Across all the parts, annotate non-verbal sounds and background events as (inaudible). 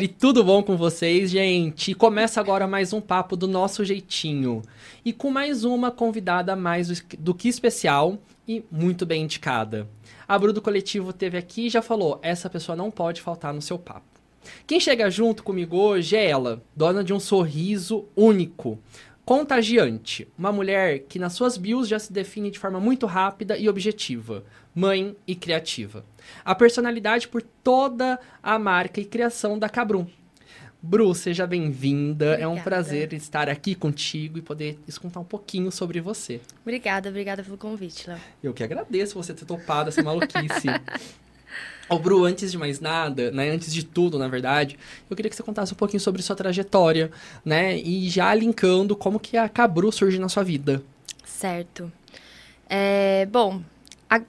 E tudo bom com vocês, gente? Começa agora mais um papo do nosso jeitinho. E com mais uma convidada mais do que especial e muito bem indicada. A Bru do Coletivo teve aqui e já falou: essa pessoa não pode faltar no seu papo. Quem chega junto comigo hoje é ela, dona de um sorriso único, contagiante. Uma mulher que nas suas bios já se define de forma muito rápida e objetiva mãe e criativa. A personalidade por toda a marca e criação da Cabrum. Bru, seja bem-vinda. É um prazer estar aqui contigo e poder escutar um pouquinho sobre você. Obrigada, obrigada pelo convite, Léo. Eu que agradeço você ter topado essa maluquice. (laughs) Ô, Bru, antes de mais nada, né, antes de tudo, na verdade, eu queria que você contasse um pouquinho sobre sua trajetória, né, e já linkando como que a Cabru surge na sua vida. Certo. É, bom,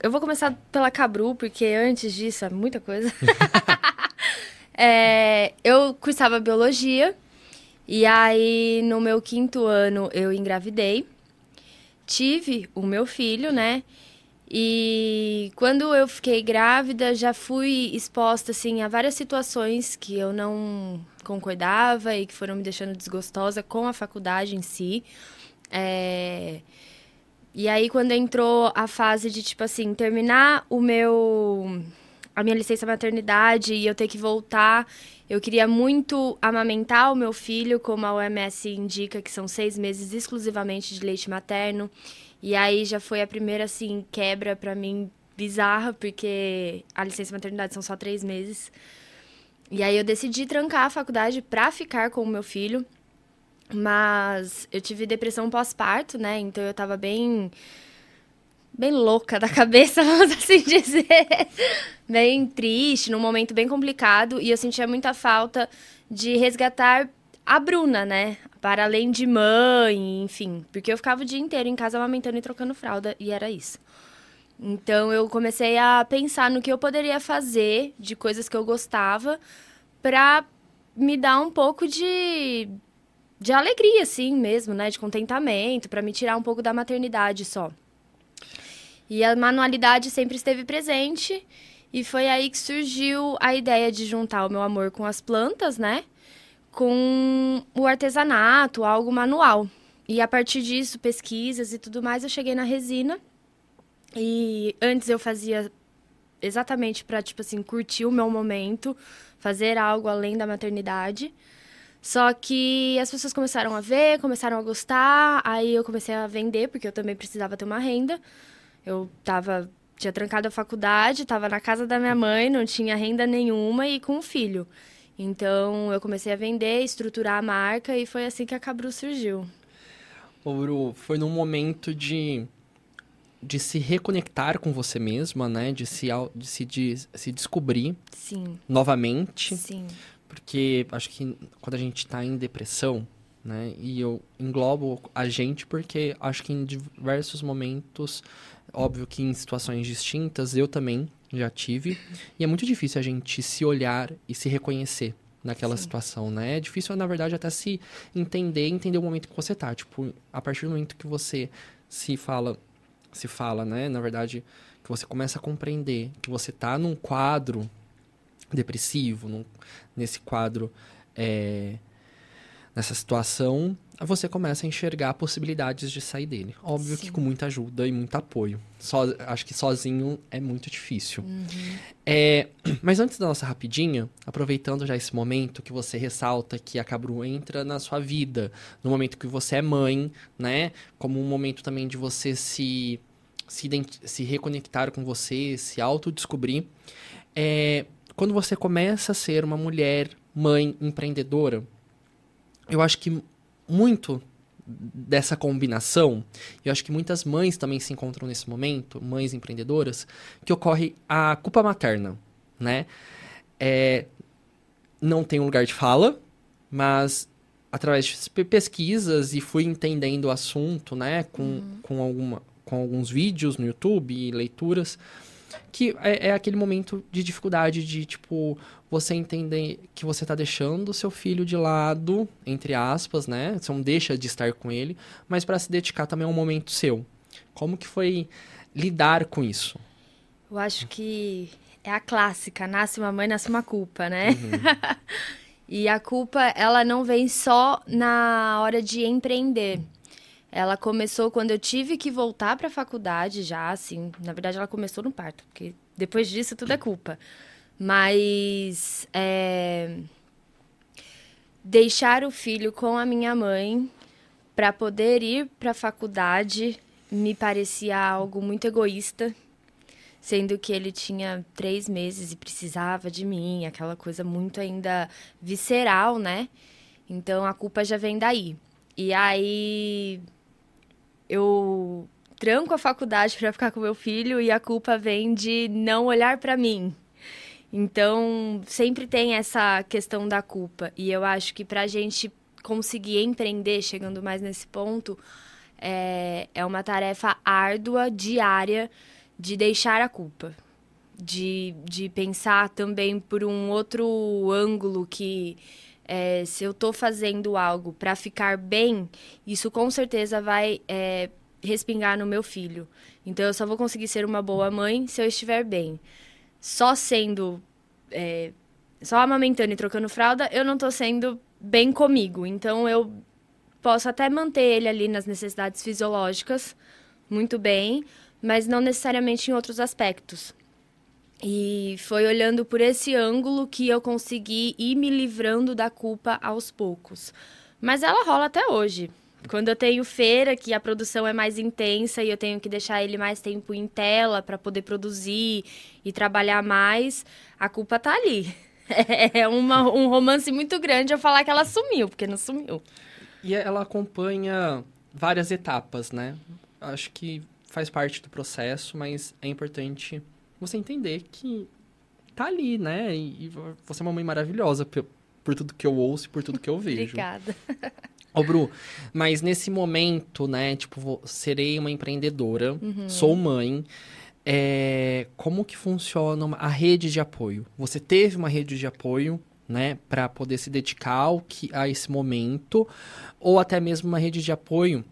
eu vou começar pela Cabru, porque antes disso é muita coisa. (laughs) é, eu cursava biologia, e aí no meu quinto ano eu engravidei. Tive o meu filho, né? E quando eu fiquei grávida, já fui exposta assim a várias situações que eu não concordava e que foram me deixando desgostosa com a faculdade em si. É... E aí, quando entrou a fase de, tipo assim, terminar o meu. a minha licença maternidade e eu ter que voltar, eu queria muito amamentar o meu filho, como a OMS indica, que são seis meses exclusivamente de leite materno. E aí já foi a primeira, assim, quebra para mim bizarra, porque a licença maternidade são só três meses. E aí eu decidi trancar a faculdade para ficar com o meu filho. Mas eu tive depressão pós-parto, né? Então eu tava bem. bem louca da (laughs) cabeça, vamos assim dizer. bem triste, num momento bem complicado. E eu sentia muita falta de resgatar a Bruna, né? Para além de mãe, enfim. Porque eu ficava o dia inteiro em casa amamentando e trocando fralda, e era isso. Então eu comecei a pensar no que eu poderia fazer de coisas que eu gostava para me dar um pouco de de alegria, assim mesmo, né? De contentamento, para me tirar um pouco da maternidade só. E a manualidade sempre esteve presente. E foi aí que surgiu a ideia de juntar o meu amor com as plantas, né? Com o artesanato, algo manual. E a partir disso, pesquisas e tudo mais, eu cheguei na resina. E antes eu fazia exatamente para tipo assim, curtir o meu momento, fazer algo além da maternidade. Só que as pessoas começaram a ver, começaram a gostar, aí eu comecei a vender, porque eu também precisava ter uma renda. Eu tava, tinha trancado a faculdade, tava na casa da minha mãe, não tinha renda nenhuma e com um filho. Então eu comecei a vender, estruturar a marca e foi assim que a Cabru surgiu. Bru, foi num momento de, de se reconectar com você mesma, né? De se, de se, de se descobrir Sim. novamente. Sim. Porque acho que quando a gente está em depressão, né? E eu englobo a gente porque acho que em diversos momentos, óbvio que em situações distintas, eu também já tive. E é muito difícil a gente se olhar e se reconhecer naquela Sim. situação, né? É difícil, na verdade, até se entender, entender o momento que você tá. Tipo, a partir do momento que você se fala, se fala, né? Na verdade, que você começa a compreender que você tá num quadro depressivo, num, nesse quadro, é, nessa situação, você começa a enxergar possibilidades de sair dele. Óbvio Sim. que com muita ajuda e muito apoio. So, acho que sozinho é muito difícil. Uhum. É, (clears throat) mas antes da nossa rapidinha, aproveitando já esse momento que você ressalta que a Cabru entra na sua vida, no momento que você é mãe, né? Como um momento também de você se, se, se reconectar com você, se autodescobrir. É, quando você começa a ser uma mulher, mãe, empreendedora, eu acho que muito dessa combinação, eu acho que muitas mães também se encontram nesse momento, mães empreendedoras, que ocorre a culpa materna, né? É, não tem um lugar de fala, mas através de pesquisas e fui entendendo o assunto, né, com, uhum. com, alguma, com alguns vídeos no YouTube e leituras, que é, é, aquele momento de dificuldade de, tipo, você entender que você tá deixando o seu filho de lado, entre aspas, né? Você não deixa de estar com ele, mas para se dedicar também a um momento seu. Como que foi lidar com isso? Eu acho que é a clássica, nasce uma mãe, nasce uma culpa, né? Uhum. (laughs) e a culpa, ela não vem só na hora de empreender. Ela começou quando eu tive que voltar para a faculdade já, assim. Na verdade, ela começou no parto, porque depois disso tudo é culpa. Mas é, deixar o filho com a minha mãe para poder ir para a faculdade me parecia algo muito egoísta, sendo que ele tinha três meses e precisava de mim, aquela coisa muito ainda visceral, né? Então a culpa já vem daí. E aí eu tranco a faculdade para ficar com meu filho e a culpa vem de não olhar para mim. Então, sempre tem essa questão da culpa. E eu acho que para a gente conseguir empreender, chegando mais nesse ponto, é, é uma tarefa árdua, diária, de deixar a culpa. De, de pensar também por um outro ângulo que é, se eu estou fazendo algo para ficar bem, isso com certeza vai é, respingar no meu filho. Então eu só vou conseguir ser uma boa mãe se eu estiver bem. Só sendo. É, só amamentando e trocando fralda, eu não estou sendo bem comigo. Então eu posso até manter ele ali nas necessidades fisiológicas, muito bem, mas não necessariamente em outros aspectos. E foi olhando por esse ângulo que eu consegui ir me livrando da culpa aos poucos. Mas ela rola até hoje. Quando eu tenho feira, que a produção é mais intensa e eu tenho que deixar ele mais tempo em tela para poder produzir e trabalhar mais, a culpa tá ali. (laughs) É uma, um romance muito grande eu falar que ela sumiu, porque não sumiu. E ela acompanha várias etapas, né? Acho que faz parte do processo, mas é importante você entender que tá ali, né? E, você é uma mãe maravilhosa por, por tudo que eu ouço e por tudo que eu vejo. Obrigada. Ô, Bru, mas nesse momento, né, tipo, vou, serei uma empreendedora, uhum. sou mãe, é, como que funciona a rede de apoio? Você teve uma rede de apoio, né, para poder se dedicar ao que, a esse momento, ou até mesmo uma rede de apoio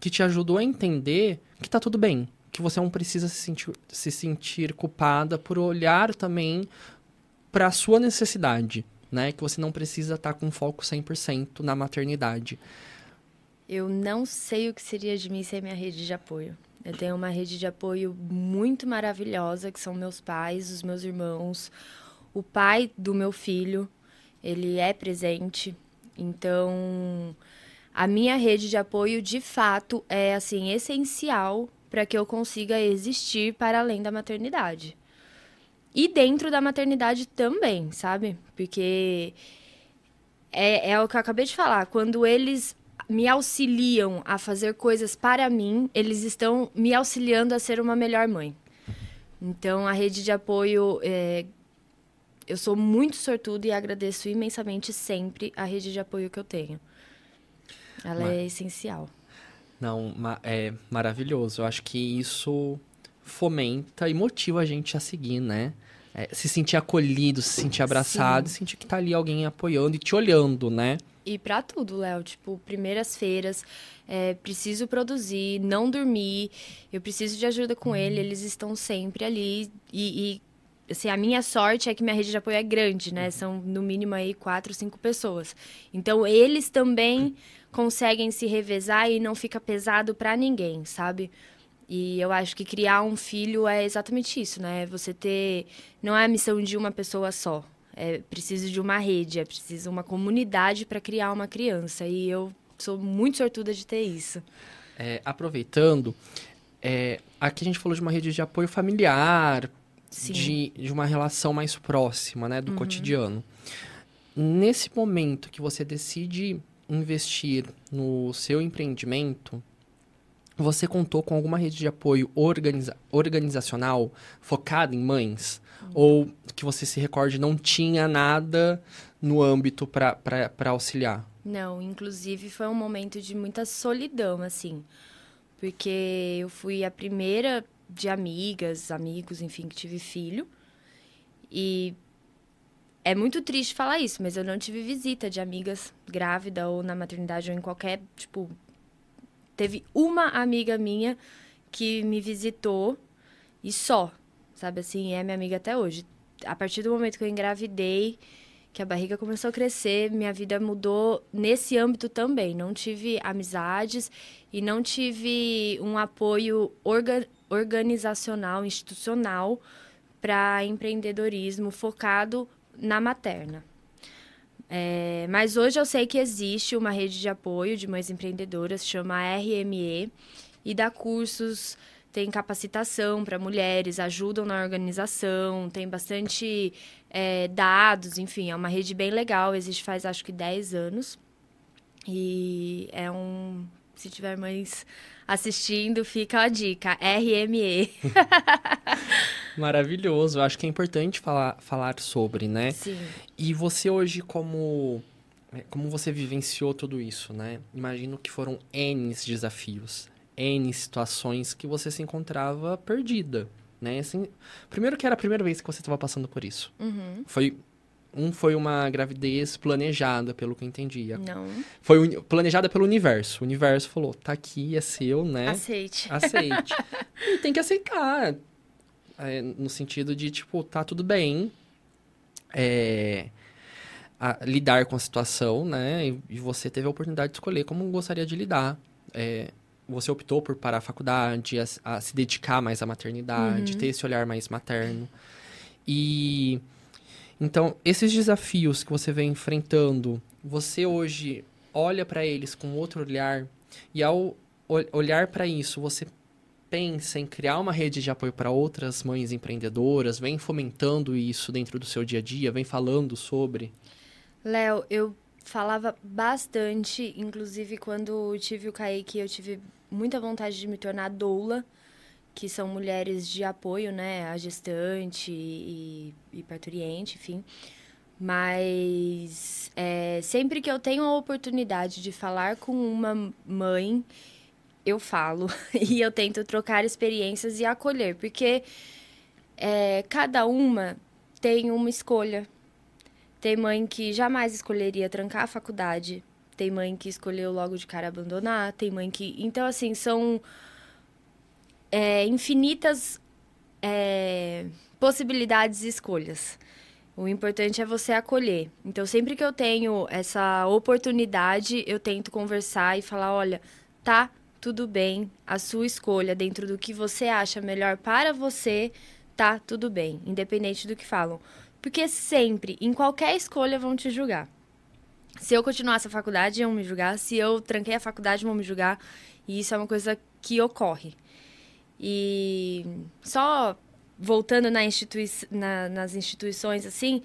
que te ajudou a entender que tá tudo bem, que você não precisa se sentir, se sentir culpada por olhar também para a sua necessidade, né? Que você não precisa estar tá com foco 100% na maternidade. Eu não sei o que seria de mim sem minha rede de apoio. Eu tenho uma rede de apoio muito maravilhosa, que são meus pais, os meus irmãos, o pai do meu filho, ele é presente. Então, a minha rede de apoio, de fato, é assim essencial para que eu consiga existir para além da maternidade. E dentro da maternidade também, sabe? Porque é, é o que eu acabei de falar. Quando eles me auxiliam a fazer coisas para mim, eles estão me auxiliando a ser uma melhor mãe. Então, a rede de apoio, é, eu sou muito sortuda e agradeço imensamente sempre a rede de apoio que eu tenho. Ela Mas... é essencial. Não, é maravilhoso. Eu acho que isso fomenta e motiva a gente a seguir, né? É, se sentir acolhido, se sentir abraçado, Sim. sentir que tá ali alguém apoiando e te olhando, né? E para tudo, Léo, tipo, primeiras feiras, é, preciso produzir, não dormir, eu preciso de ajuda com ele, eles estão sempre ali e, e assim, a minha sorte é que minha rede de apoio é grande, né? São no mínimo aí quatro, cinco pessoas. Então eles também conseguem se revezar e não fica pesado para ninguém, sabe? E eu acho que criar um filho é exatamente isso, né? Você ter. Não é a missão de uma pessoa só. É preciso de uma rede, é preciso uma comunidade para criar uma criança. E eu sou muito sortuda de ter isso. É, aproveitando, é, aqui a gente falou de uma rede de apoio familiar, de, de uma relação mais próxima, né, do uhum. cotidiano. Nesse momento que você decide investir no seu empreendimento, você contou com alguma rede de apoio organiza organizacional focada em mães? Uhum. Ou que você se recorde não tinha nada no âmbito para auxiliar? Não, inclusive foi um momento de muita solidão, assim. Porque eu fui a primeira de amigas, amigos, enfim, que tive filho. E é muito triste falar isso, mas eu não tive visita de amigas grávida ou na maternidade ou em qualquer, tipo, Teve uma amiga minha que me visitou e só, sabe assim, é minha amiga até hoje. a partir do momento que eu engravidei, que a barriga começou a crescer, minha vida mudou nesse âmbito também. Não tive amizades e não tive um apoio orga organizacional, institucional para empreendedorismo focado na materna. É, mas hoje eu sei que existe uma rede de apoio de mães empreendedoras, chama RME, e dá cursos, tem capacitação para mulheres, ajudam na organização, tem bastante é, dados, enfim, é uma rede bem legal, existe faz acho que 10 anos. E é um. Se tiver mães assistindo, fica a dica: RME. (laughs) Maravilhoso. Eu acho que é importante falar, falar sobre, né? Sim. E você hoje, como, é, como você vivenciou tudo isso, né? Imagino que foram N desafios, N situações que você se encontrava perdida, né? Assim, primeiro que era a primeira vez que você estava passando por isso. Uhum. Foi um foi uma gravidez planejada, pelo que eu entendi. Não. Foi planejada pelo universo. O universo falou: "Tá aqui, é seu, né? Aceite. Aceite". (laughs) e tem que aceitar. É, no sentido de, tipo, tá tudo bem. É, a, lidar com a situação, né? E, e, você teve a oportunidade de escolher como gostaria de lidar. É, você optou por parar a faculdade, a, a se dedicar mais à maternidade, uhum. ter esse olhar mais materno. E então, esses desafios que você vem enfrentando, você hoje olha para eles com outro olhar e ao olhar para isso, você pensa em criar uma rede de apoio para outras mães empreendedoras? Vem fomentando isso dentro do seu dia a dia? Vem falando sobre? Léo, eu falava bastante, inclusive quando tive o Kaique, eu tive muita vontade de me tornar doula, que são mulheres de apoio, né, a gestante e, e parturiente, enfim. Mas é, sempre que eu tenho a oportunidade de falar com uma mãe eu falo (laughs) e eu tento trocar experiências e acolher, porque é, cada uma tem uma escolha. Tem mãe que jamais escolheria trancar a faculdade, tem mãe que escolheu logo de cara abandonar, tem mãe que. Então, assim, são é, infinitas é, possibilidades e escolhas. O importante é você acolher. Então, sempre que eu tenho essa oportunidade, eu tento conversar e falar: olha, tá tudo bem, a sua escolha dentro do que você acha melhor para você, tá tudo bem, independente do que falam. Porque sempre, em qualquer escolha, vão te julgar. Se eu continuasse a faculdade, vão me julgar. Se eu tranquei a faculdade, vão me julgar. E isso é uma coisa que ocorre. E só voltando na institui na, nas instituições, assim,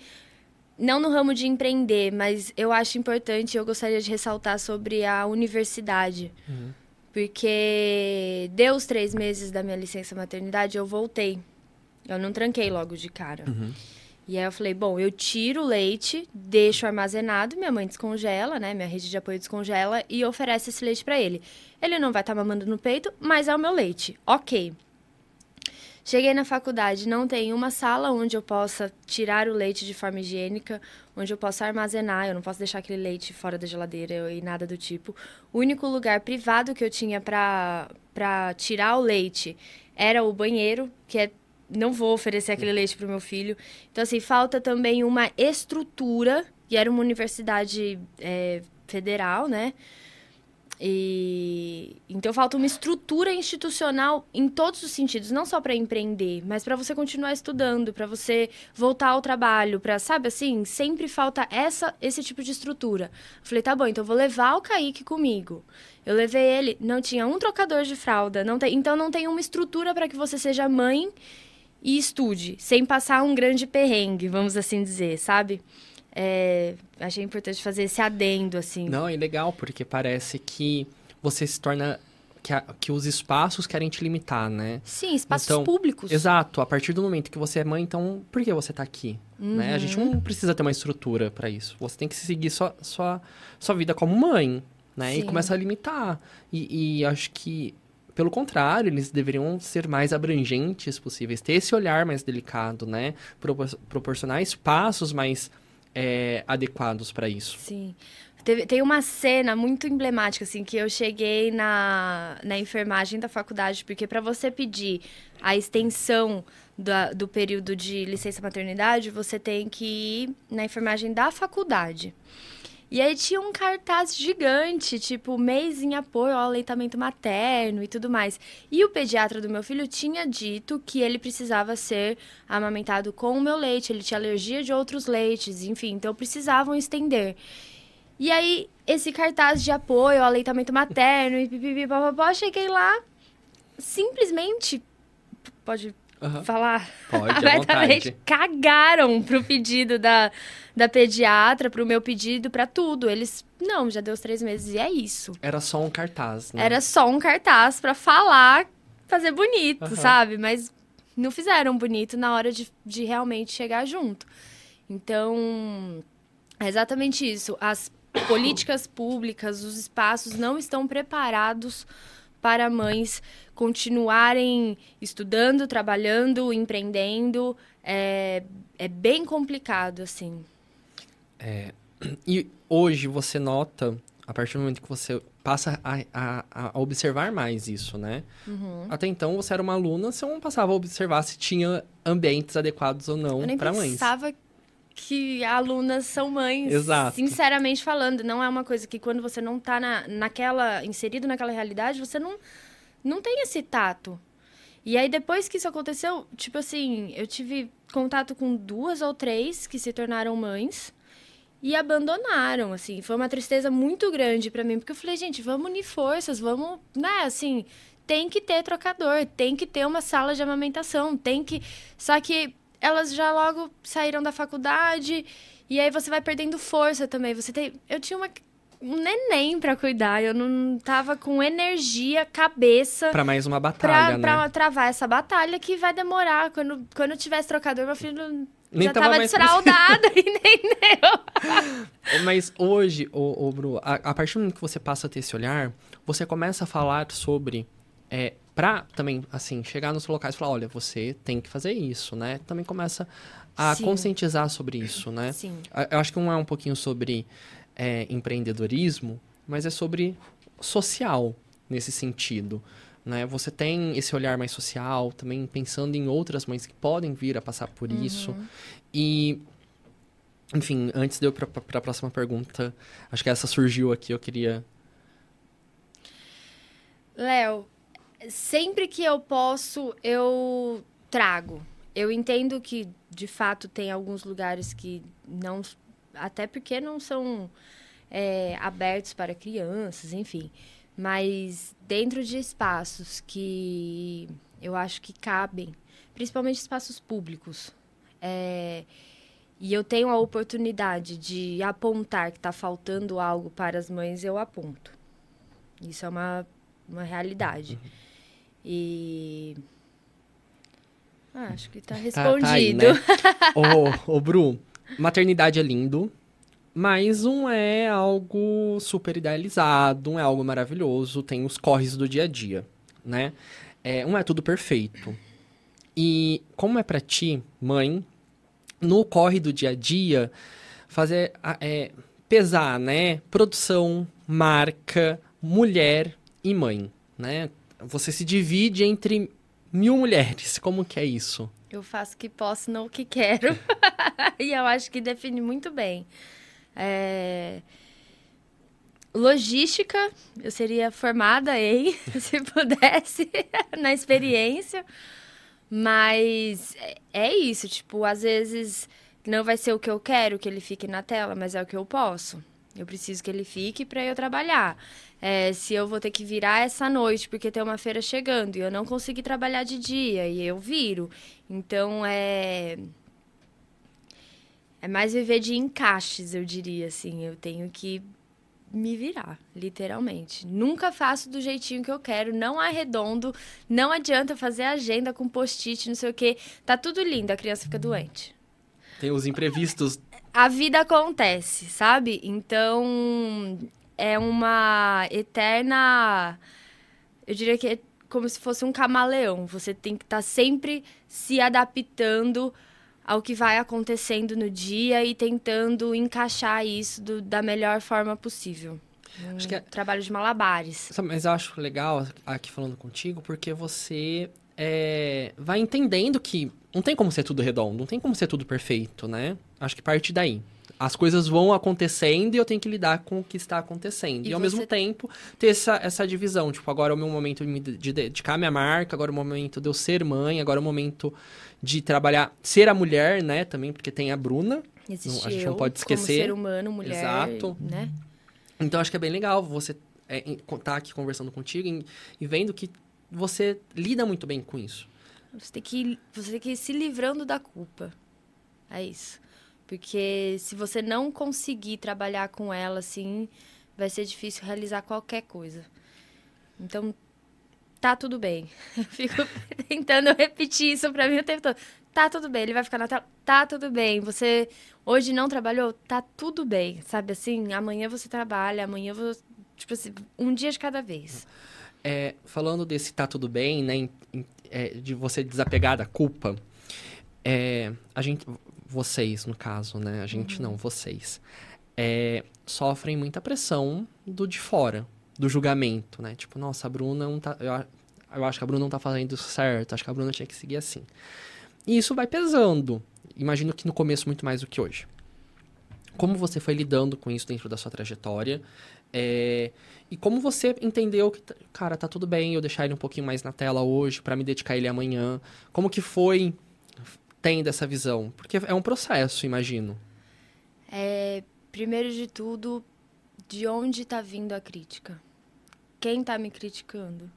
não no ramo de empreender, mas eu acho importante, eu gostaria de ressaltar sobre a universidade. Uhum porque deu os três meses da minha licença maternidade, eu voltei. Eu não tranquei logo de cara. Uhum. E aí eu falei, bom, eu tiro o leite, deixo armazenado, minha mãe descongela, né? Minha rede de apoio descongela e oferece esse leite para ele. Ele não vai estar tá mamando no peito, mas é o meu leite. Ok. Cheguei na faculdade, não tem uma sala onde eu possa tirar o leite de forma higiênica, onde eu possa armazenar, eu não posso deixar aquele leite fora da geladeira e nada do tipo. O único lugar privado que eu tinha para tirar o leite era o banheiro, que é não vou oferecer aquele leite para o meu filho. Então, assim, falta também uma estrutura, e era uma universidade é, federal, né? E então falta uma estrutura institucional em todos os sentidos, não só para empreender, mas para você continuar estudando, para você voltar ao trabalho, para sabe assim, sempre falta essa esse tipo de estrutura. Falei, tá bom, então vou levar o Kaique comigo. Eu levei ele, não tinha um trocador de fralda, não tem, então não tem uma estrutura para que você seja mãe e estude, sem passar um grande perrengue, vamos assim dizer, sabe? É, achei importante fazer esse adendo, assim. Não, é legal, porque parece que você se torna. Que, a, que os espaços querem te limitar, né? Sim, espaços então, públicos. Exato. A partir do momento que você é mãe, então, por que você está aqui? Uhum. Né? A gente não uhum. precisa ter uma estrutura para isso. Você tem que seguir sua, sua, sua vida como mãe, né? Sim. E começa a limitar. E, e acho que pelo contrário, eles deveriam ser mais abrangentes possíveis, ter esse olhar mais delicado, né? proporcionar espaços mais é, adequados para isso. Sim. Teve, tem uma cena muito emblemática, assim, que eu cheguei na, na enfermagem da faculdade, porque para você pedir a extensão da, do período de licença maternidade, você tem que ir na enfermagem da faculdade. E aí tinha um cartaz gigante, tipo, mês em apoio ao aleitamento materno e tudo mais. E o pediatra do meu filho tinha dito que ele precisava ser amamentado com o meu leite, ele tinha alergia de outros leites, enfim, então precisavam estender. E aí, esse cartaz de apoio ao aleitamento materno e pipipi, papapó, cheguei lá, simplesmente, pode Uhum. falar Pode, (laughs) abertamente, cagaram pro pedido da, da pediatra, pro meu pedido, para tudo. Eles, não, já deu os três meses e é isso. Era só um cartaz, né? Era só um cartaz para falar, fazer bonito, uhum. sabe? Mas não fizeram bonito na hora de, de realmente chegar junto. Então, é exatamente isso. As políticas públicas, os espaços não estão preparados para mães continuarem estudando, trabalhando, empreendendo. É, é bem complicado, assim. É, e hoje você nota, a partir do momento que você passa a, a, a observar mais isso, né? Uhum. Até então você era uma aluna, você não passava a observar se tinha ambientes adequados ou não para mães. Eu pensava que alunas são mães. Exato. Sinceramente falando, não é uma coisa que quando você não está na, naquela inserido naquela realidade, você não não tem esse tato. E aí depois que isso aconteceu, tipo assim, eu tive contato com duas ou três que se tornaram mães e abandonaram, assim. Foi uma tristeza muito grande para mim, porque eu falei, gente, vamos unir forças, vamos, né, assim, tem que ter trocador, tem que ter uma sala de amamentação, tem que. Só que elas já logo saíram da faculdade e aí você vai perdendo força também. Você tem, eu tinha uma um neném para cuidar, eu não tava com energia, cabeça para mais uma batalha, pra, né? Pra travar essa batalha que vai demorar. Quando quando eu tivesse trocador, meu filho nem já tava, tava desfraldado e nem deu. Mas hoje, ô, ô Bru, a, a, partir do momento que você passa a ter esse olhar, você começa a falar sobre é, pra também, assim, chegar nos locais e falar, olha, você tem que fazer isso, né? Também começa a Sim. conscientizar sobre isso, né? Sim. Eu acho que não é um pouquinho sobre é, empreendedorismo, mas é sobre social nesse sentido. Né? Você tem esse olhar mais social, também pensando em outras mães que podem vir a passar por uhum. isso. E, enfim, antes de eu ir para a próxima pergunta, acho que essa surgiu aqui, eu queria. Léo, sempre que eu posso, eu trago. Eu entendo que, de fato, tem alguns lugares que não. Até porque não são é, abertos para crianças, enfim. Mas dentro de espaços que eu acho que cabem, principalmente espaços públicos, é, e eu tenho a oportunidade de apontar que está faltando algo para as mães, eu aponto. Isso é uma, uma realidade. Uhum. E. Ah, acho que está respondido. Tá, tá aí, né? (laughs) ô, ô, Bru, maternidade é lindo, mas um é algo super idealizado, um é algo maravilhoso, tem os corres do dia a dia, né? É, um é tudo perfeito. E como é para ti, mãe, no corre do dia a dia, fazer é, pesar, né? Produção, marca, mulher e mãe, né? Você se divide entre mil mulheres. Como que é isso? Eu faço o que posso, não o que quero. (laughs) e eu acho que define muito bem. É... Logística, eu seria formada em, (laughs) se pudesse, (laughs) na experiência. Mas é, é isso, tipo, às vezes não vai ser o que eu quero que ele fique na tela, mas é o que eu posso. Eu preciso que ele fique para eu trabalhar é, se eu vou ter que virar essa noite porque tem uma feira chegando e eu não consegui trabalhar de dia e eu viro. Então é. É mais viver de encaixes, eu diria assim. Eu tenho que me virar, literalmente. Nunca faço do jeitinho que eu quero, não arredondo, não adianta fazer agenda com post-it, não sei o quê. Tá tudo lindo, a criança fica doente. Tem os imprevistos. A vida acontece, sabe? Então, é uma eterna. Eu diria que é como se fosse um camaleão. Você tem que estar tá sempre se adaptando ao que vai acontecendo no dia e tentando encaixar isso do, da melhor forma possível. Um Acho que é- trabalho de malabares. Mas eu acho legal aqui falando contigo, porque você é, vai entendendo que não tem como ser tudo redondo, não tem como ser tudo perfeito, né? Acho que parte daí. As coisas vão acontecendo e eu tenho que lidar com o que está acontecendo. E, E ao você- mesmo tempo ter essa, essa divisão. Tipo, agora é o meu momento de dedicar minha marca, agora é o momento de eu ser mãe, agora é o momento de trabalhar, ser a mulher, né? Também, porque tem a Bruna. Existe a gente eu, não pode esquecer. ser humano, mulher, Exato. né? Então acho que é bem legal você estar aqui conversando contigo e, e vendo que você lida muito bem com isso. Você tem, que, você tem que ir se livrando da culpa. É isso. Porque se você não conseguir trabalhar com ela, assim, vai ser difícil realizar qualquer coisa. Então, tá tudo bem. (laughs) Eu fico (laughs) tentando repetir isso pra mim o tempo todo. Tá tudo bem, ele vai ficar na tela. Tá tudo bem. Você hoje não trabalhou? Tá tudo bem. Sabe assim? Amanhã você trabalha, amanhã você. Tipo assim, um dia de cada vez. É, falando desse tá tudo bem, né? é, de você desapegar da culpa, é, a gente, vocês no caso, né? A gente não, vocês, é, sofrem muita pressão do de fora, do julgamento, né? Tipo, nossa, a Bruna não tá. Eu, eu acho que a Bruna não tá fazendo isso certo, acho que a Bruna tinha que seguir assim. E isso vai pesando. Imagino que no começo muito mais do que hoje. Como você foi lidando com isso dentro da sua trajetória? É, e como você entendeu que, cara, tá tudo bem eu deixar ele um pouquinho mais na tela hoje pra me dedicar a ele amanhã? Como que foi tendo essa visão? Porque é um processo, imagino. É, primeiro de tudo, de onde está vindo a crítica? Quem está me criticando?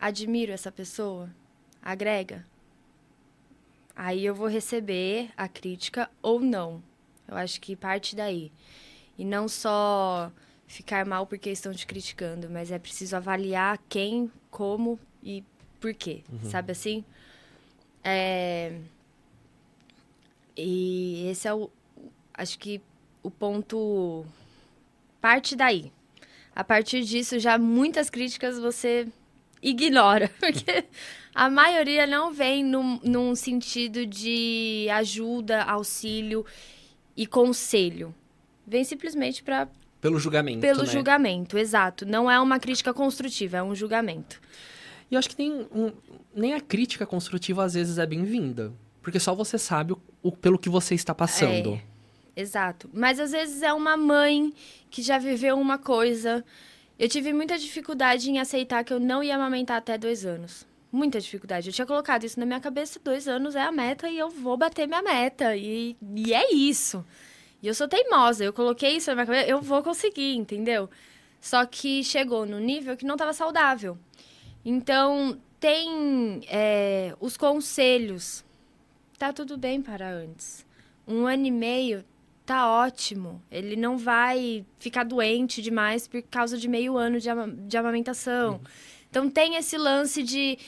Admiro essa pessoa? Agrega? Aí eu vou receber a crítica ou não. Eu acho que parte daí. E não só ficar mal porque estão te criticando, mas é preciso avaliar quem, como e por quê. Sabe assim? É... E esse é o, acho que o ponto parte daí. A partir disso, já muitas críticas você ignora, (laughs) porque a maioria não vem num, num sentido de ajuda, auxílio e conselho. Vem simplesmente para Pelo julgamento, pelo né? julgamento, exato. Não é uma crítica construtiva, é um julgamento. E eu acho que nem, um- nem a crítica construtiva às vezes é bem-vinda. Porque só você sabe o, o- pelo que você está passando. Exato. Mas às vezes é uma mãe que já viveu uma coisa. Eu tive muita dificuldade em aceitar que eu não ia amamentar até dois anos. Muita dificuldade. Eu tinha colocado isso na minha cabeça, dois anos é a meta e eu vou bater minha meta. E, e é isso. E eu sou teimosa, eu coloquei isso na minha cabeça, eu vou conseguir, entendeu? Só que chegou no nível que não estava saudável. Então, tem é, os conselhos. Tá tudo bem para antes. Um ano e meio tá ótimo. Ele não vai ficar doente demais por causa de meio ano de, ama- de amamentação. Então tem esse lance de.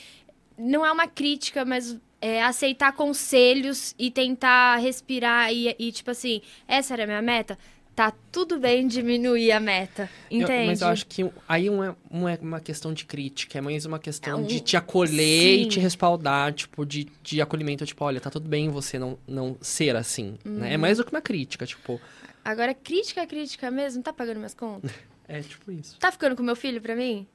Não é uma crítica, mas é aceitar conselhos e tentar respirar e, e, tipo assim, essa era a minha meta? Tá tudo bem diminuir a meta. Eu- Entende? mas eu acho que aí não é, não é uma questão de crítica, é mais uma questão É um- de te acolher e Sim. te respaldar, tipo, de, de acolhimento, tipo, olha, tá tudo bem você não, não ser assim, né? Uhum. É mais do que uma crítica, tipo, Agora, crítica é crítica mesmo? Tá pagando minhas contas? (laughs) é tipo isso. Tá ficando com meu filho pra mim?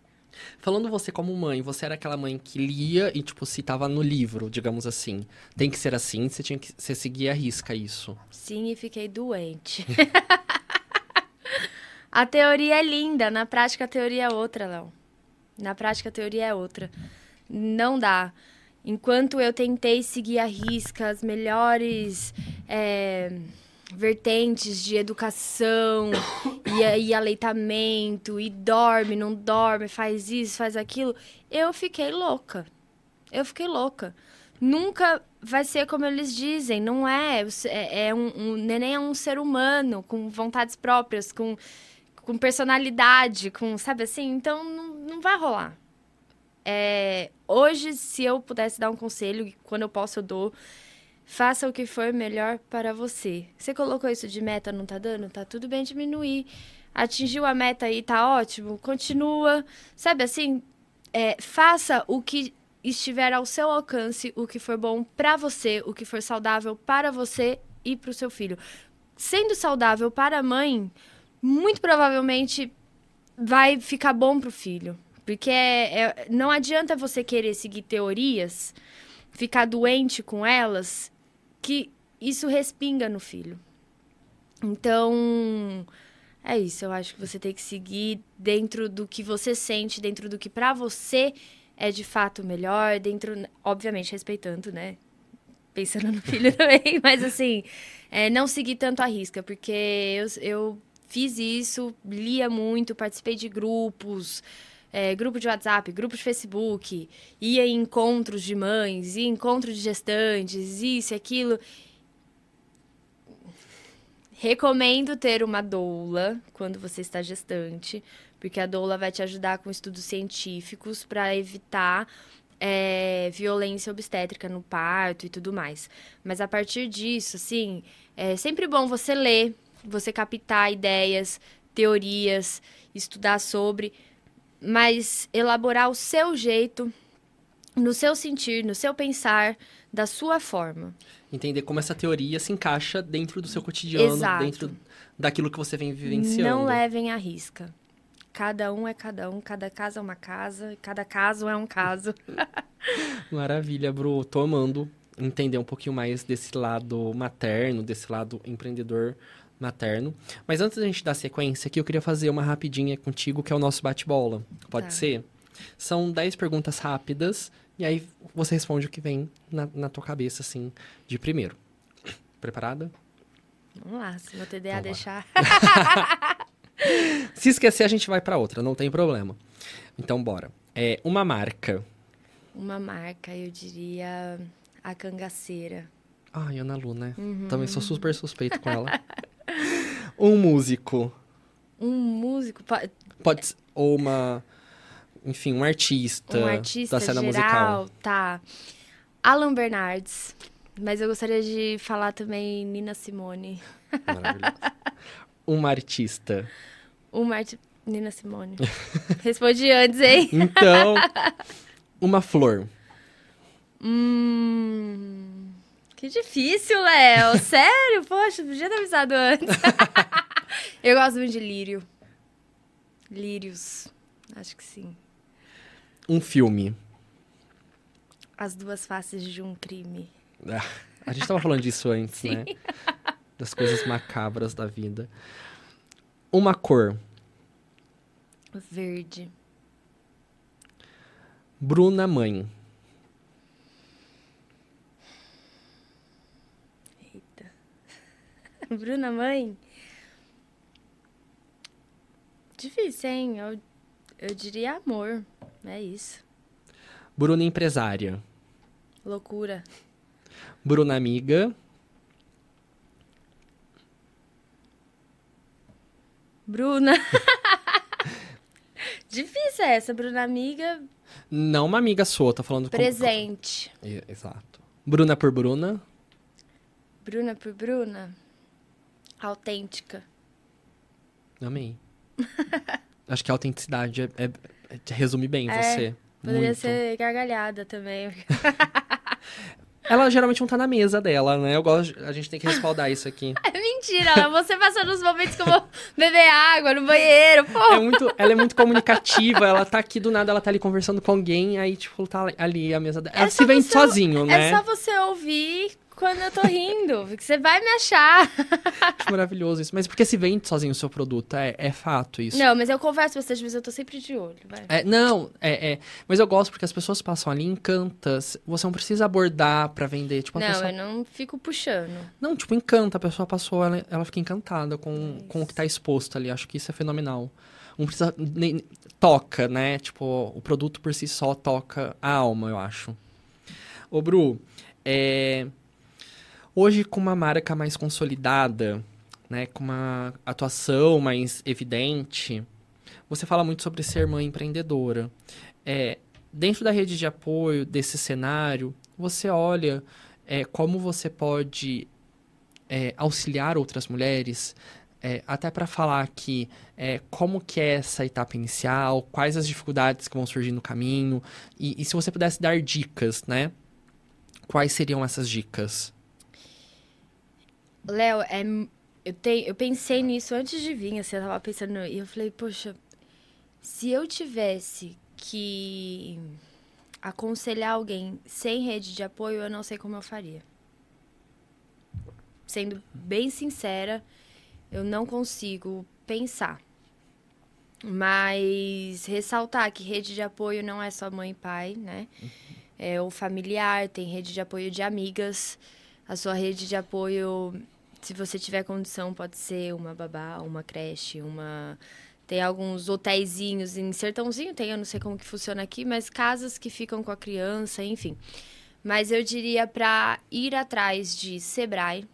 Falando você como mãe, você era aquela mãe que lia e, tipo, se tava no livro, digamos assim. Tem que ser assim, você tinha que você seguia a risca isso. Sim, e fiquei doente. (laughs) a teoria é linda, na prática a teoria é outra, Léo. Na prática a teoria é outra. Não dá. Enquanto eu tentei seguir a risca as melhores é, vertentes de educação (coughs) e, e aleitamento, e dorme, não dorme, faz isso, faz aquilo, eu fiquei louca. Eu fiquei louca. Nunca vai ser como eles dizem, não é. É, é um, um neném é um ser humano com vontades próprias, com, com personalidade, com sabe assim. Então não, não vai rolar. É, hoje, se eu pudesse dar um conselho, quando eu posso eu dou, faça o que for melhor para você. Você colocou isso de meta, não tá dando? Tá tudo bem diminuir. Atingiu a meta aí, tá ótimo. Continua. Sabe assim, é, faça o que estiver ao seu alcance, o que for bom para você, o que for saudável para você e para o seu filho. Sendo saudável para a mãe, muito provavelmente vai ficar bom para o filho. Porque é, é, não adianta você querer seguir teorias, ficar doente com elas, que isso respinga no filho. Então, é isso. Eu acho que você tem que seguir dentro do que você sente, dentro do que para você é de fato melhor, dentro, obviamente, respeitando, né? Pensando no filho (laughs) também, mas assim, é, não seguir tanto a risca, porque eu, eu fiz isso, lia muito, participei de grupos, é, grupo de WhatsApp, grupo de Facebook, ia em encontros de mães, ia em encontros de gestantes, isso e aquilo. Recomendo ter uma doula quando você está gestante, porque a doula vai te ajudar com estudos científicos para evitar é, violência obstétrica no parto e tudo mais. Mas a partir disso, assim, é sempre bom você ler, você captar ideias, teorias, estudar sobre, mas elaborar o seu jeito, no seu sentir, no seu pensar, da sua forma. Entender como essa teoria se encaixa dentro do seu cotidiano, Exato. dentro daquilo que você vem vivenciando. Não levem à risca. Cada um é cada um, cada casa é uma casa, cada caso é um caso. (laughs) Maravilha, Bru. Tô amando entender um pouquinho mais desse lado materno, desse lado empreendedor materno. Mas antes da gente dar sequência aqui, eu queria fazer uma rapidinha contigo, que é o nosso bate-bola. Pode Tá. ser? São 10 perguntas rápidas, e aí você responde o que vem na, na tua cabeça, assim, de primeiro. Preparada? Vamos lá, se meu TDA vai. deixar. (laughs) Se esquecer, a gente vai pra outra, não tem problema. Então, bora. É uma marca. Uma marca, eu diria a cangaceira. Ai, Ana Lu, né? Uhum. Também sou super suspeito com ela. (laughs) um músico. Um músico, po- Pode ser, ou uma, enfim, um artista, um artista da cena geral, musical. tá. Alan Bernardes. Mas eu gostaria de falar também Nina Simone. Maravilhoso. (laughs) Uma artista. Uma arte... Nina Simone. (laughs) Respondi antes, hein? Então, uma flor. (laughs) Hum... Que difícil, Léo. (laughs) Sério? Poxa, podia ter avisado antes. (laughs) eu gosto muito de lírio. Lírios. Acho que sim. Um filme. As duas faces de um crime. Ah, a gente tava falando disso antes, Sim. né? Das coisas macabras da vida. Uma cor. Verde. Bruna Mãe. (laughs) Bruna, mãe? Difícil, hein? Eu, eu diria amor. É isso. Bruna Empresária. Loucura. Bruna Amiga. Bruna. (laughs) Difícil essa, Bruna amiga. Não uma amiga sua, tá falando Presente. É, Exato. Bruna por Bruna. Bruna por Bruna. Autêntica. Amei. (laughs) Acho que a autenticidade é, é- é- resume bem É, você. Poderia Muito. ser gargalhada também. (laughs) Ela geralmente não tá na mesa dela, né? Eu gosto. A gente tem que respaldar isso aqui. (laughs) É mentira, você passou nos momentos que eu vou beber água no banheiro, pô. É muito, ela é muito comunicativa, ela tá aqui do nada, ela tá ali conversando com alguém, aí, tipo, tá ali a mesa dela. É Ela se vende você- sozinho, né? É só você ouvir quando eu tô rindo, porque você vai me achar. Acho maravilhoso isso. Mas porque se vende sozinho o seu produto, é, é fato isso. Não, mas eu converso com vocês, mas eu tô sempre de olho, vai. É, não, é, é. Mas eu gosto porque as pessoas passam ali encanta. Você não precisa abordar pra vender. Tipo, Não, pessoa... eu não fico puxando. Não, tipo, encanta. A pessoa passou, ela, ela fica encantada com, com o que tá exposto ali. Acho que isso é fenomenal. Não precisa. Nem, toca, né? Tipo, o produto por si só toca a alma, eu acho. Ô, Bru, é, hoje com uma marca mais consolidada, né? Com uma atuação mais evidente, você fala muito sobre ser mãe empreendedora. É, dentro da rede de apoio desse cenário, você olha é, como você pode é, auxiliar outras mulheres é, até para falar aqui é, como que é essa etapa inicial, quais as dificuldades que vão surgir no caminho, e, e se você pudesse dar dicas, né? Quais seriam essas dicas? Léo, é, eu, te, eu pensei nisso antes de vir, assim, eu tava pensando, e eu falei, poxa, se eu tivesse que aconselhar alguém sem rede de apoio, eu não sei como eu faria. Sendo bem sincera, eu não consigo pensar. Mas ressaltar que rede de apoio não é só mãe e pai, né? É o familiar, tem rede de apoio de amigas. A sua rede de apoio, se você tiver condição, pode ser uma babá, uma creche, uma tem alguns hotéisinhos em Sertãozinho, tem, eu não sei como que funciona aqui, mas casas que ficam com a criança, enfim. Mas eu diria para ir atrás de Sebrae,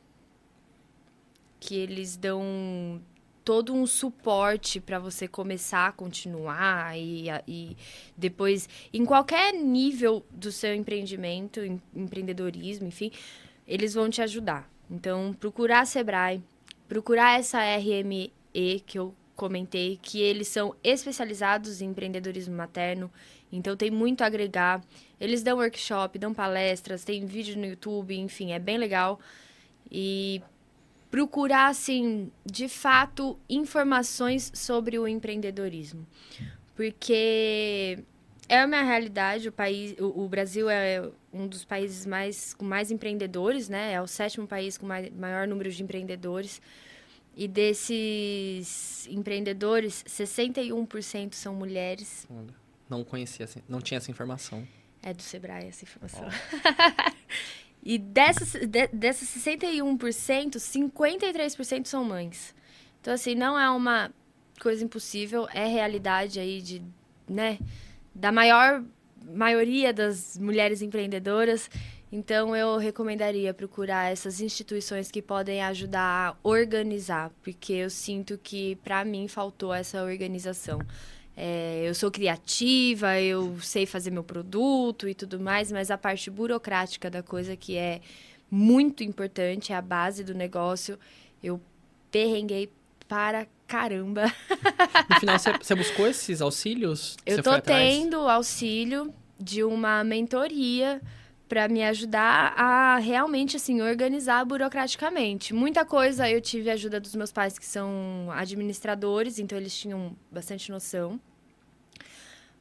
que eles dão todo um suporte para você começar continuar e, e depois, em qualquer nível do seu empreendimento, em, empreendedorismo, enfim, eles vão te ajudar. Então, procurar a Sebrae, procurar essa RME que eu comentei, que eles são especializados em empreendedorismo materno, então tem muito a agregar. Eles dão workshop, dão palestras, tem vídeo no YouTube, enfim, é bem legal. E procurar, assim, de fato, informações sobre o empreendedorismo. Porque é uma realidade, o país, o, o, Brasil é um dos países mais com mais empreendedores, né? É o sétimo país com mais, maior número de empreendedores. E desses empreendedores, 61% são mulheres. Não conhecia, não tinha essa informação. É do Sebrae essa informação. Oh. (laughs) e dessas, de, dessas 61%, 53% são mães. Então, assim, não é uma coisa impossível, é realidade aí de, né, da maior maioria das mulheres empreendedoras. Então, eu recomendaria procurar essas instituições que podem ajudar a organizar, porque eu sinto que, para mim, faltou essa organização. É, eu sou criativa, eu sei fazer meu produto e tudo mais, mas a parte burocrática da coisa, que é muito importante, é a base do negócio, eu perrenguei para caramba. No final, você buscou esses auxílios? Eu tô tendo auxílio de uma mentoria para me ajudar a realmente assim organizar burocraticamente. Muita coisa eu tive a ajuda dos meus pais que são administradores, então eles tinham bastante noção.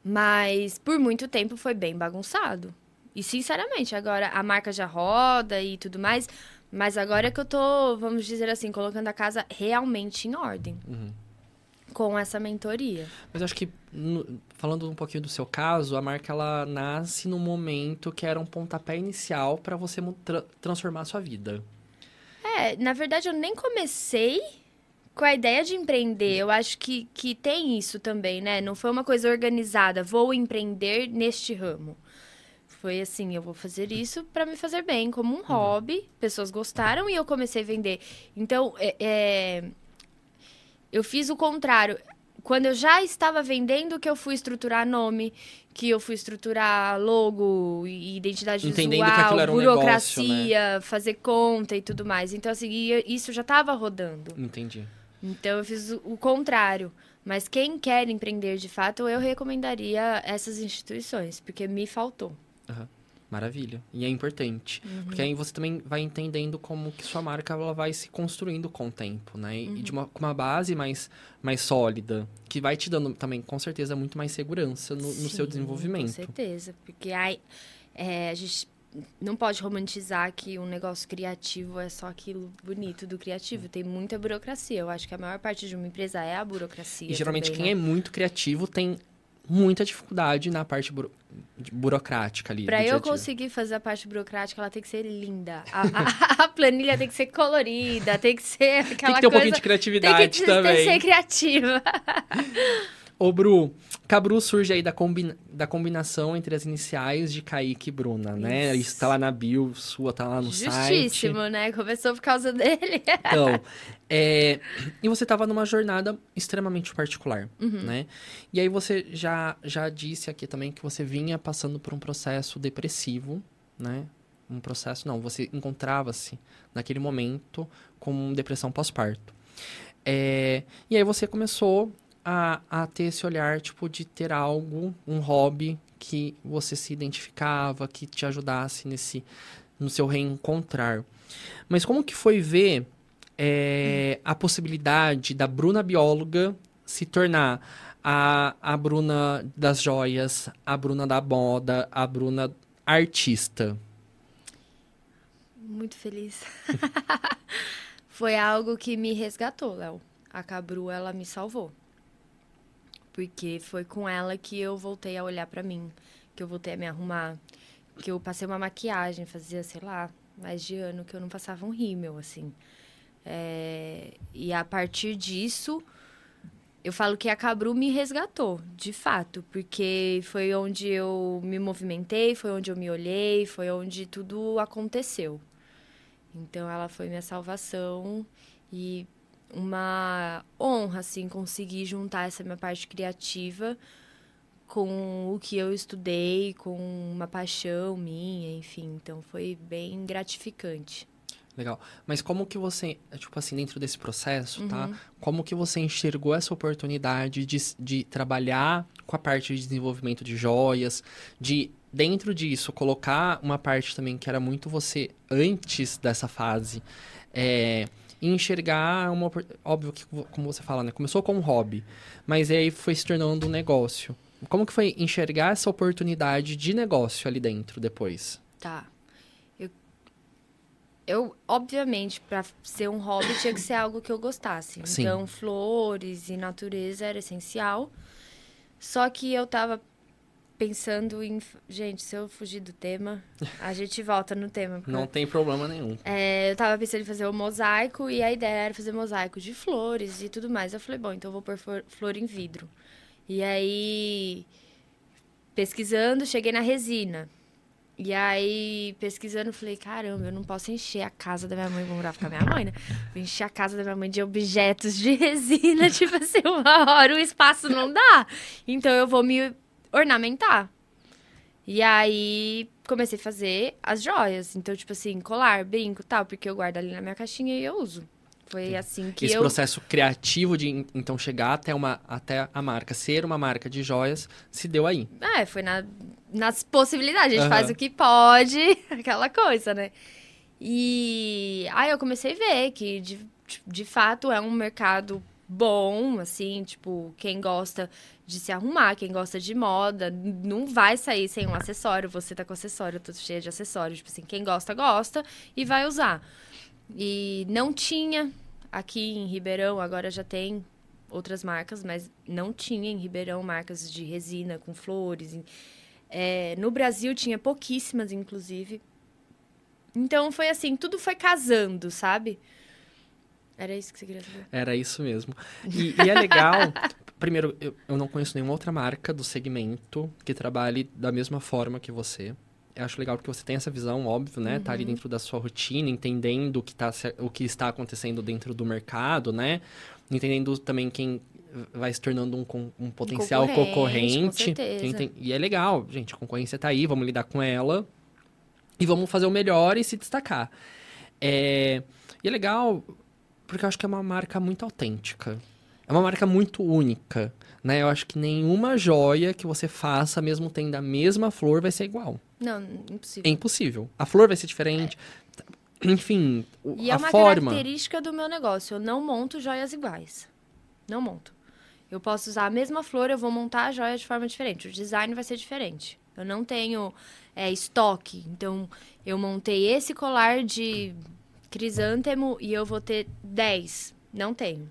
Mas por muito tempo foi bem bagunçado. E sinceramente, agora a marca já roda e tudo mais, mas agora é que eu tô, vamos dizer assim, colocando a casa realmente em ordem. Uhum com essa mentoria. Mas eu acho que, no, falando um pouquinho do seu caso, a marca ela nasce no momento que era um pontapé inicial para você tra transformar a sua vida. É, na verdade eu nem comecei com a ideia de empreender. Eu acho que, que tem isso também, né? Não foi uma coisa organizada, vou empreender neste ramo. Foi assim, eu vou fazer isso para me fazer bem, como um uhum. hobby. Pessoas gostaram e eu comecei a vender. Então, é, é eu fiz o contrário. Quando eu já estava vendendo, que eu fui estruturar nome, que eu fui estruturar logo, identidade Entendendo visual, burocracia, um negócio, né? fazer conta e tudo mais. Então, assim, isso já estava rodando. Entendi. Então, eu fiz o contrário. Mas quem quer empreender de fato, eu recomendaria essas instituições, porque me faltou. Uhum. Maravilha. E é importante. Uhum. Porque aí você também vai entendendo como que sua marca ela vai se construindo com o tempo, né? E, uhum. de uma, com uma base mais, mais sólida, que vai te dando também, com certeza, muito mais segurança no, Sim, no seu desenvolvimento. Com certeza. Porque aí, é, a gente não pode romantizar que um negócio criativo é só aquilo bonito do criativo. Tem muita burocracia. Eu acho que a maior parte de uma empresa é a burocracia. E geralmente também, quem né? é muito criativo tem muita dificuldade na parte buro... burocrática ali. Para eu conseguir fazer a parte burocrática, ela tem que ser linda. A, a, (laughs) a, planilha tem que ser colorida, tem que ser aquela coisa... Tem que ter um pouquinho de criatividade tem que, também. Tem que ser criativa. (laughs) Ô, Bru, Cabru surge aí da, combina... da combinação entre as iniciais de Kaique e Bruna, né? Isso. Isso tá lá na bio sua, tá lá no Justíssimo, site. Justíssimo, né? Começou por causa dele. Então, (laughs) é... e você tava numa jornada extremamente particular, uhum. né? E aí você já, já disse aqui também que você vinha passando por um processo depressivo, né? Um processo, não, você encontrava-se naquele momento com depressão pós-parto. É, e aí você começou a, a ter esse olhar, tipo, de ter algo, um hobby que você se identificava, que te ajudasse nesse, no seu reencontrar. Mas como que foi ver é, a possibilidade da Bruna bióloga se tornar a, a Bruna das joias, a Bruna da moda, a Bruna artista? Muito feliz. (laughs) Foi algo que me resgatou, Léo. A Cabru, ela me salvou. Porque foi com ela que eu voltei a olhar para mim, que eu voltei a me arrumar, que eu passei uma maquiagem, fazia, sei lá, mais de ano que eu não passava um rímel, assim. É... E a partir disso, eu falo que a Cabru me resgatou, de fato, porque foi onde eu me movimentei, foi onde eu me olhei, foi onde tudo aconteceu. Então ela foi minha salvação e uma honra assim conseguir juntar essa minha parte criativa com o que eu estudei, com uma paixão minha, enfim, então foi bem gratificante. Legal. Mas como que você, tipo assim, dentro desse processo, tá? uhum. tá? Como que você enxergou essa oportunidade de, de trabalhar com a parte de desenvolvimento de joias, de dentro disso colocar uma parte também que era muito você antes dessa fase, é, enxergar uma óbvio que como você fala, né? Começou com um hobby, mas aí foi se tornando um negócio. Como que foi enxergar essa oportunidade de negócio ali dentro depois? Tá eu, obviamente, para ser um hobby tinha que ser algo que eu gostasse. Sim. Então, flores e natureza era essencial. Só que eu tava pensando em. Gente, se eu fugir do tema, a gente volta no tema. Não tem problema nenhum. É, eu tava pensando em fazer o um mosaico e a ideia era fazer mosaico de flores e tudo mais. Eu falei, bom, então eu vou pôr flor em vidro. E aí, pesquisando, cheguei na resina. E aí, pesquisando, falei, caramba, eu não posso encher a casa da minha mãe, vou morar com a minha mãe, né? Vou encher a casa da minha mãe de objetos de (laughs) resina, tipo assim, uma hora o espaço não dá. Então eu vou me ornamentar. E aí, comecei a fazer as joias. Então, tipo assim, colar, brinco tal, porque eu guardo ali na minha caixinha e eu uso. Foi assim que Esse eu... processo criativo de, então, chegar até, uma, até a marca, ser uma marca de joias, se deu aí. É, foi na, nas possibilidades. A gente uhum. faz o que pode, (laughs) aquela coisa, né? E aí eu comecei a ver que, de, de fato, é um mercado bom, assim, tipo, quem gosta de se arrumar, quem gosta de moda, não vai sair sem um acessório. Você tá com acessório, eu tô cheia de acessórios. Tipo assim, quem gosta, gosta e vai usar. E não tinha aqui em Ribeirão, agora já tem outras marcas, mas não tinha em Ribeirão marcas de resina com flores. É, no Brasil tinha pouquíssimas, inclusive. Então foi assim, tudo foi casando, sabe? Era isso que você queria saber? Era isso mesmo. E, e é legal. (laughs) primeiro, eu, eu não conheço nenhuma outra marca do segmento que trabalhe da mesma forma que você eu acho legal porque você tem essa visão, óbvio, né? Uhum. Tá ali uhum. dentro da sua rotina, entendendo o que, tá, o que está acontecendo dentro do mercado, né? Entendendo também quem vai se tornando um, um potencial concorrente. concorrente. e é legal, gente, a concorrência tá aí, vamos lidar com ela e vamos fazer o melhor e se destacar. É, e é legal porque eu acho que é uma marca muito autêntica. É uma marca muito única, né? Eu acho que nenhuma joia que você faça, mesmo tendo a mesma flor, vai ser igual. Não, impossível. É impossível. A flor vai ser diferente. É. Enfim, e a é uma forma... característica do meu negócio. Eu não monto joias iguais. Não monto. Eu posso usar a mesma flor, eu vou montar a joia de forma diferente. O design vai ser diferente. Eu não tenho é, estoque. Então, eu montei esse colar de crisântemo e eu vou ter 10. Não tenho.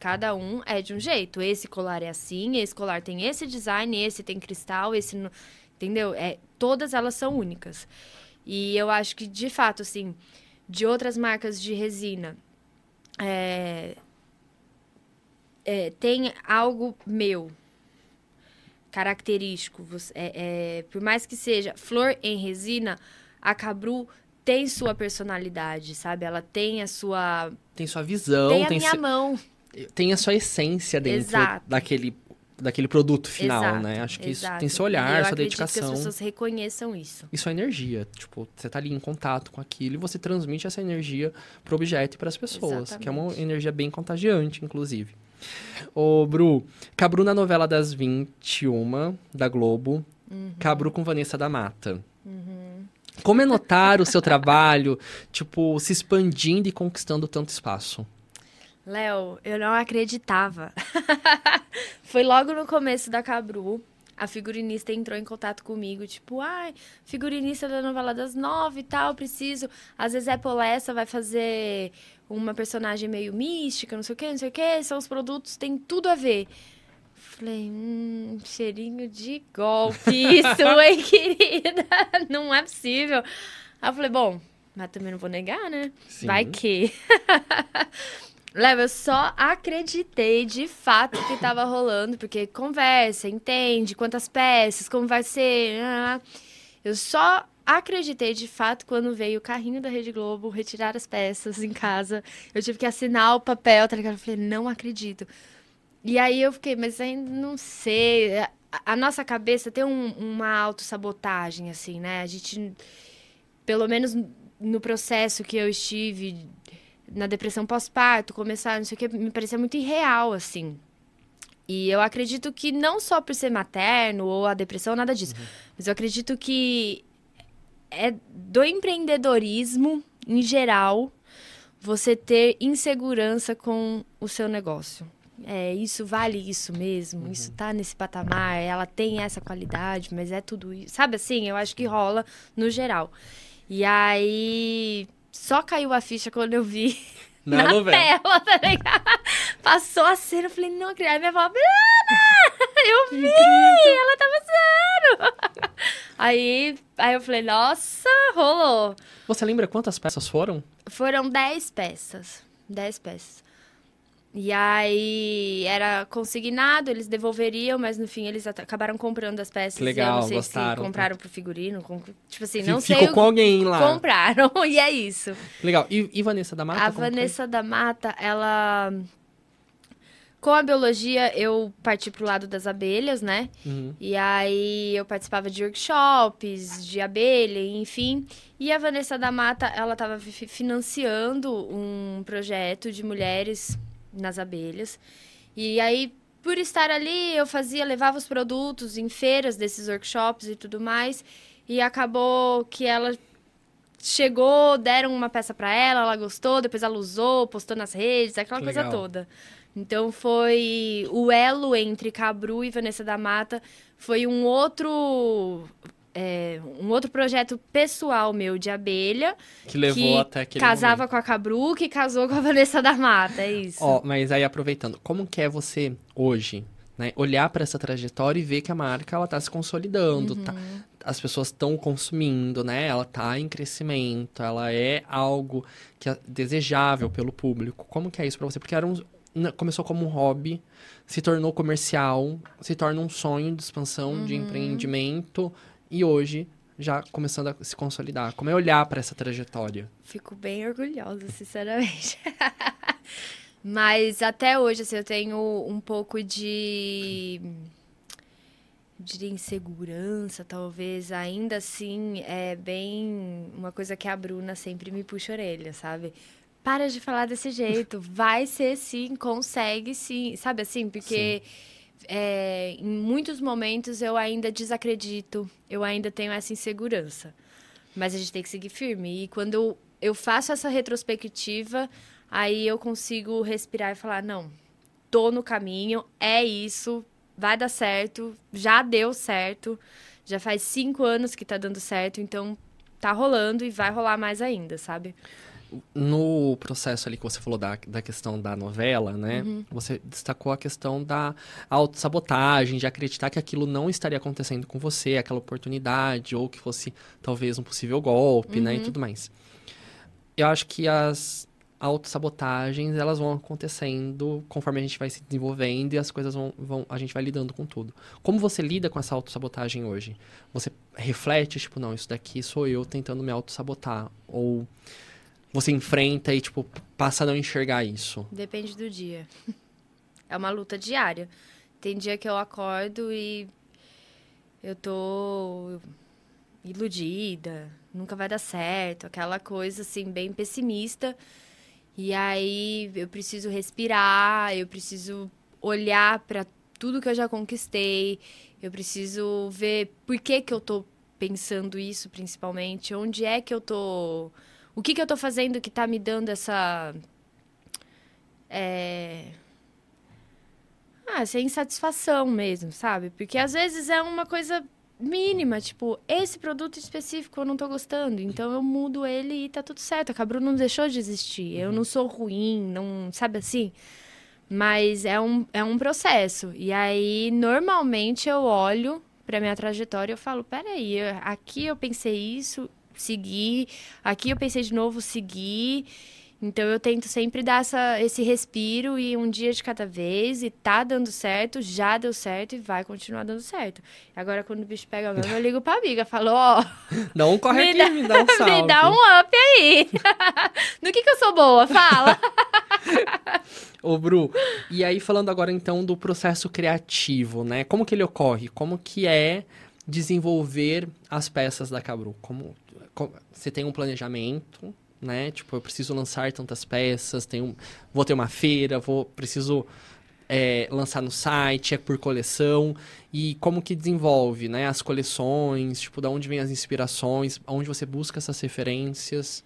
Cada um é de um jeito. Esse colar é assim, esse colar tem esse design, esse tem cristal, esse. Entendeu? É, todas elas são únicas. E eu acho que, de fato, assim, de outras marcas de resina, é, é, tem algo meu, característico. É, é, por mais que seja flor em resina, a Cabru tem sua personalidade, sabe? Ela tem a sua... Tem sua visão. Tem a tem minha mão. Tem a sua essência dentro Exato. daquele daquele produto final, Exato, né? Acho que exato. isso tem seu olhar, eu sua dedicação. que as pessoas reconheçam isso. Isso é energia. Tipo, você tá ali em contato com aquilo e você transmite essa energia pro objeto e para as pessoas. Que é uma Exatamente. energia bem contagiante, inclusive. Ô, Bru, Cabru na novela das 21, da Globo. Uhum. Cabru com Vanessa da Mata. Como é notar o seu trabalho, tipo, se expandindo e conquistando tanto espaço? Léo, eu não acreditava. (laughs) Foi logo no começo da Cabru. A figurinista entrou em contato comigo, tipo, ai, figurinista da novela das nove e tal, preciso. Às vezes é Polessa, vai fazer uma personagem meio mística, não sei o que, não sei o que, são os produtos, tem tudo a ver. Falei, hum, cheirinho de golpe isso, (laughs) hein, querida? Não é possível. Aí eu falei, bom, mas também não vou negar, né? Sim. Vai que. (laughs) Leva, eu só acreditei de fato que tava rolando, porque conversa, entende quantas peças, como vai ser. ah, Eu só acreditei de fato quando veio o carrinho da Rede Globo retirar as peças em casa. Eu tive que assinar o papel, tá ligado? Eu falei, não acredito. E aí eu fiquei, mas ainda não sei. A, a nossa cabeça tem um- uma autossabotagem, assim, né? A gente, pelo menos no processo que eu estive na depressão pós-parto, começar, não sei o que, me parecia muito irreal, assim. E eu acredito que não só por ser materno ou a depressão, nada disso. Mas eu acredito que é do empreendedorismo, em geral, você ter insegurança com o seu negócio. É, isso vale isso mesmo, isso tá nesse patamar, ela tem essa qualidade, mas é tudo isso. Sabe assim, eu acho que rola no geral. E aí, só caiu a ficha quando eu vi (laughs) Na na, novela. tela, tá ligado? Passou a cena, eu falei, não acredito. Aí minha avó, Bruna, (laughs) eu vi, ela tá passando. (laughs) Aí, aí eu falei, nossa, rolou. Você lembra quantas peças foram? Foram 10 peças. 10 peças. E aí era consignado, eles devolveriam, mas no fim eles acabaram comprando as peças. Que legal, eu não sei gostaram. se compraram pro figurino. com- Tipo assim, não Ficou sei o com alguém lá. compraram. (laughs) E é isso. Legal. E, e Vanessa da Mata? a como foi? Vanessa da Mata, ela. Com a biologia, eu parti pro lado das abelhas, né? Uhum. E aí eu participava de workshops, de abelha, enfim. E a Vanessa da Mata, ela estava financiando um projeto de mulheres nas abelhas. E aí, por estar ali, eu fazia, levava os produtos em feiras desses workshops e tudo mais. E acabou que ela chegou, deram uma peça para ela, ela gostou, depois ela usou, postou nas redes, aquela Que coisa legal. toda. Então foi o elo entre Cabru e Vanessa da Mata foi um outro é, um outro projeto pessoal meu de abelha Que levou que até aquele casava momento. com a Cabru que casou com a (laughs) Vanessa da Mata, é isso. Ó, mas aí aproveitando, como que é você hoje, né, olhar para essa trajetória e ver que a marca ela tá se consolidando, tá, Uhum. as pessoas estão consumindo, né? Ela tá em crescimento, ela é algo que é desejável pelo público. Como que é isso para você? Porque era um, começou como um hobby, se tornou comercial, se torna um sonho de expansão, de Uhum. empreendimento e hoje já começando a se consolidar. Como é olhar para essa trajetória? Fico bem orgulhosa, sinceramente. (laughs) Mas até hoje, assim, eu tenho um pouco de. de insegurança, talvez. Ainda assim, é bem. Uma coisa que a Bruna sempre me puxa a orelha, sabe? Para de falar desse jeito. Vai ser sim, consegue sim. Sabe assim? Porque. É, em muitos momentos eu ainda desacredito, eu ainda tenho essa insegurança. Mas a gente tem que seguir firme. E quando eu, eu faço essa retrospectiva, aí eu consigo respirar e falar: não, tô no caminho, é isso, vai dar certo, já deu certo, já faz cinco anos que tá dando certo, então tá rolando e vai rolar mais ainda, sabe? No processo ali que você falou da, da questão da novela, né? Uhum. Você destacou a questão da autossabotagem, de acreditar que aquilo não estaria acontecendo com você, aquela oportunidade, ou que fosse talvez um possível golpe, né? E Uhum. tudo mais. Eu acho que as autossabotagens, elas vão acontecendo conforme a gente vai se desenvolvendo e as coisas vão, vão... A gente vai lidando com tudo. Como você lida com essa autossabotagem hoje? Você reflete, tipo, não, isso daqui sou eu tentando me autossabotar. Ou você enfrenta e, tipo, passa a não enxergar isso. Depende do dia. (laughs) É uma luta diária. tem dia que eu acordo e eu tô iludida, nunca vai dar certo, aquela coisa assim bem pessimista. E aí eu preciso respirar, eu preciso olhar para tudo que eu já conquistei, eu preciso ver por que que eu tô pensando isso principalmente, onde é que eu tô, o que que eu tô fazendo que tá me dando essa é... Ah, essa insatisfação mesmo, sabe? Porque às vezes é uma coisa mínima, tipo, esse produto específico eu não tô gostando, então eu mudo ele e tá tudo certo. A Cabru não deixou de existir. Eu não sou ruim, não, sabe assim? Mas é um, é um processo. E aí, normalmente, eu olho pra minha trajetória e eu falo, peraí, aqui eu pensei isso, segui, aqui eu pensei de novo, segui. Então eu tento sempre dar essa, esse respiro e um dia de cada vez e tá dando certo, já deu certo e vai continuar dando certo. Agora quando o bicho pega mesmo, eu ligo pra amiga, falo, ó, oh, (laughs) dá um corre aqui, dá, me dá um (laughs) salve. me dá um up aí. (laughs) no que que eu sou boa? Fala. Ô, Bru, e aí falando agora então do processo criativo, né? Como que ele ocorre? Como que é desenvolver as peças da Cabru? Como você tem um planejamento, né? Tipo, eu preciso lançar tantas peças, tenho, vou ter uma feira, vou preciso é, lançar no site, é por coleção e como que desenvolve, né? As coleções, tipo, da onde vem as inspirações, onde você busca essas referências.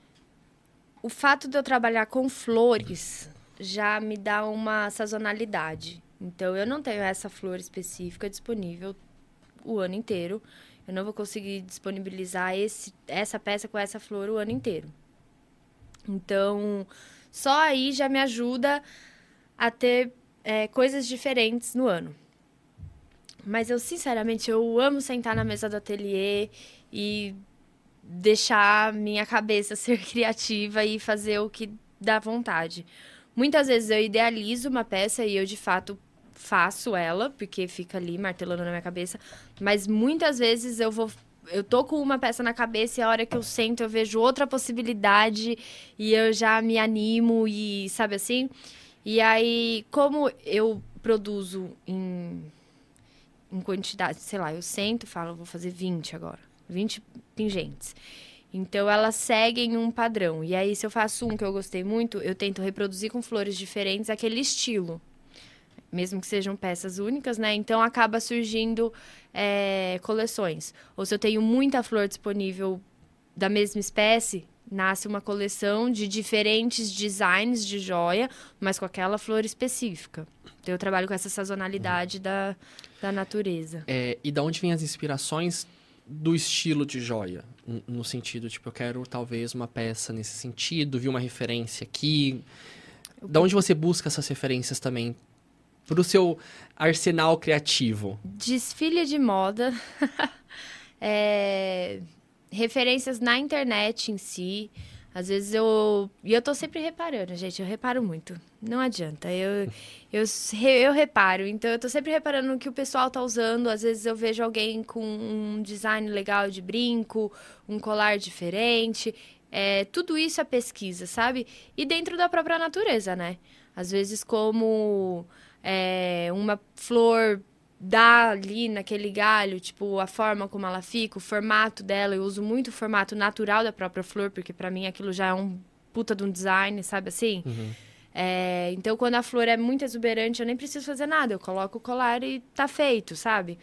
O fato de eu trabalhar com flores já me dá uma sazonalidade. Então, eu não tenho essa flor específica disponível o ano inteiro. Eu não vou conseguir disponibilizar esse, essa peça com essa flor o ano inteiro. Então, só aí já me ajuda a ter é, coisas diferentes no ano. Mas eu, sinceramente, eu amo sentar na mesa do ateliê e deixar minha cabeça (laughs) ser criativa e fazer o que dá vontade. Muitas vezes eu idealizo uma peça e eu, de fato, faço ela, porque fica ali martelando na minha cabeça. Mas muitas vezes eu vou eu tô com uma peça na cabeça e a hora que eu sento eu vejo outra possibilidade e eu já me animo e sabe assim? E aí, como eu produzo em, em quantidade, sei lá, eu sento e falo, vou fazer 20 agora, 20 pingentes. Então elas seguem um padrão. E aí, se eu faço um que eu gostei muito, eu tento reproduzir com flores diferentes aquele estilo mesmo que sejam peças únicas, né? Então acaba surgindo é, coleções. Ou se eu tenho muita flor disponível da mesma espécie, nasce uma coleção de diferentes designs de joia, mas com aquela flor específica. Então eu trabalho com essa sazonalidade da, da natureza. É, e da onde vêm as inspirações do estilo de joia? No sentido, tipo, eu quero talvez uma peça nesse sentido, vi uma referência aqui. Da onde você busca essas referências também para o seu arsenal criativo? Desfile de moda, (laughs) é, referências na internet em si. Às vezes eu. E eu tô sempre reparando, gente. Eu reparo muito. Não adianta. Eu, eu, eu reparo. Então eu tô sempre reparando o que o pessoal tá usando. Às vezes eu vejo alguém com um design legal de brinco, um colar diferente. É, tudo isso é pesquisa, sabe? E dentro da própria natureza, né? Às vezes, como é, uma flor dá ali naquele galho, tipo, a forma como ela fica, o formato dela. Eu uso muito o formato natural da própria flor, porque para mim aquilo já é um puta de um design, sabe assim? Uhum. É, então, quando a flor é muito exuberante, eu nem preciso fazer nada. Eu coloco o colar e tá feito, sabe?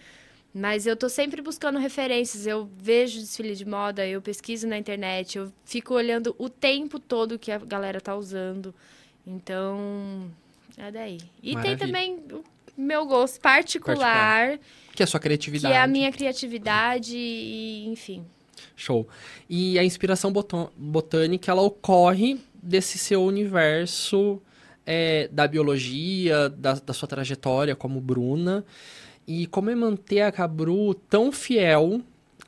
Mas eu tô sempre buscando referências. Eu vejo desfile de moda, eu pesquiso na internet, eu fico olhando o tempo todo que a galera tá usando. Então, é daí. E Maravilha. tem também o meu gosto particular, particular. Que é a sua criatividade. Que é a minha criatividade e, enfim. Show. E a inspiração botânica, ela ocorre desse seu universo é, da biologia, da, da sua trajetória como Bruna. E como é manter a Cabru tão fiel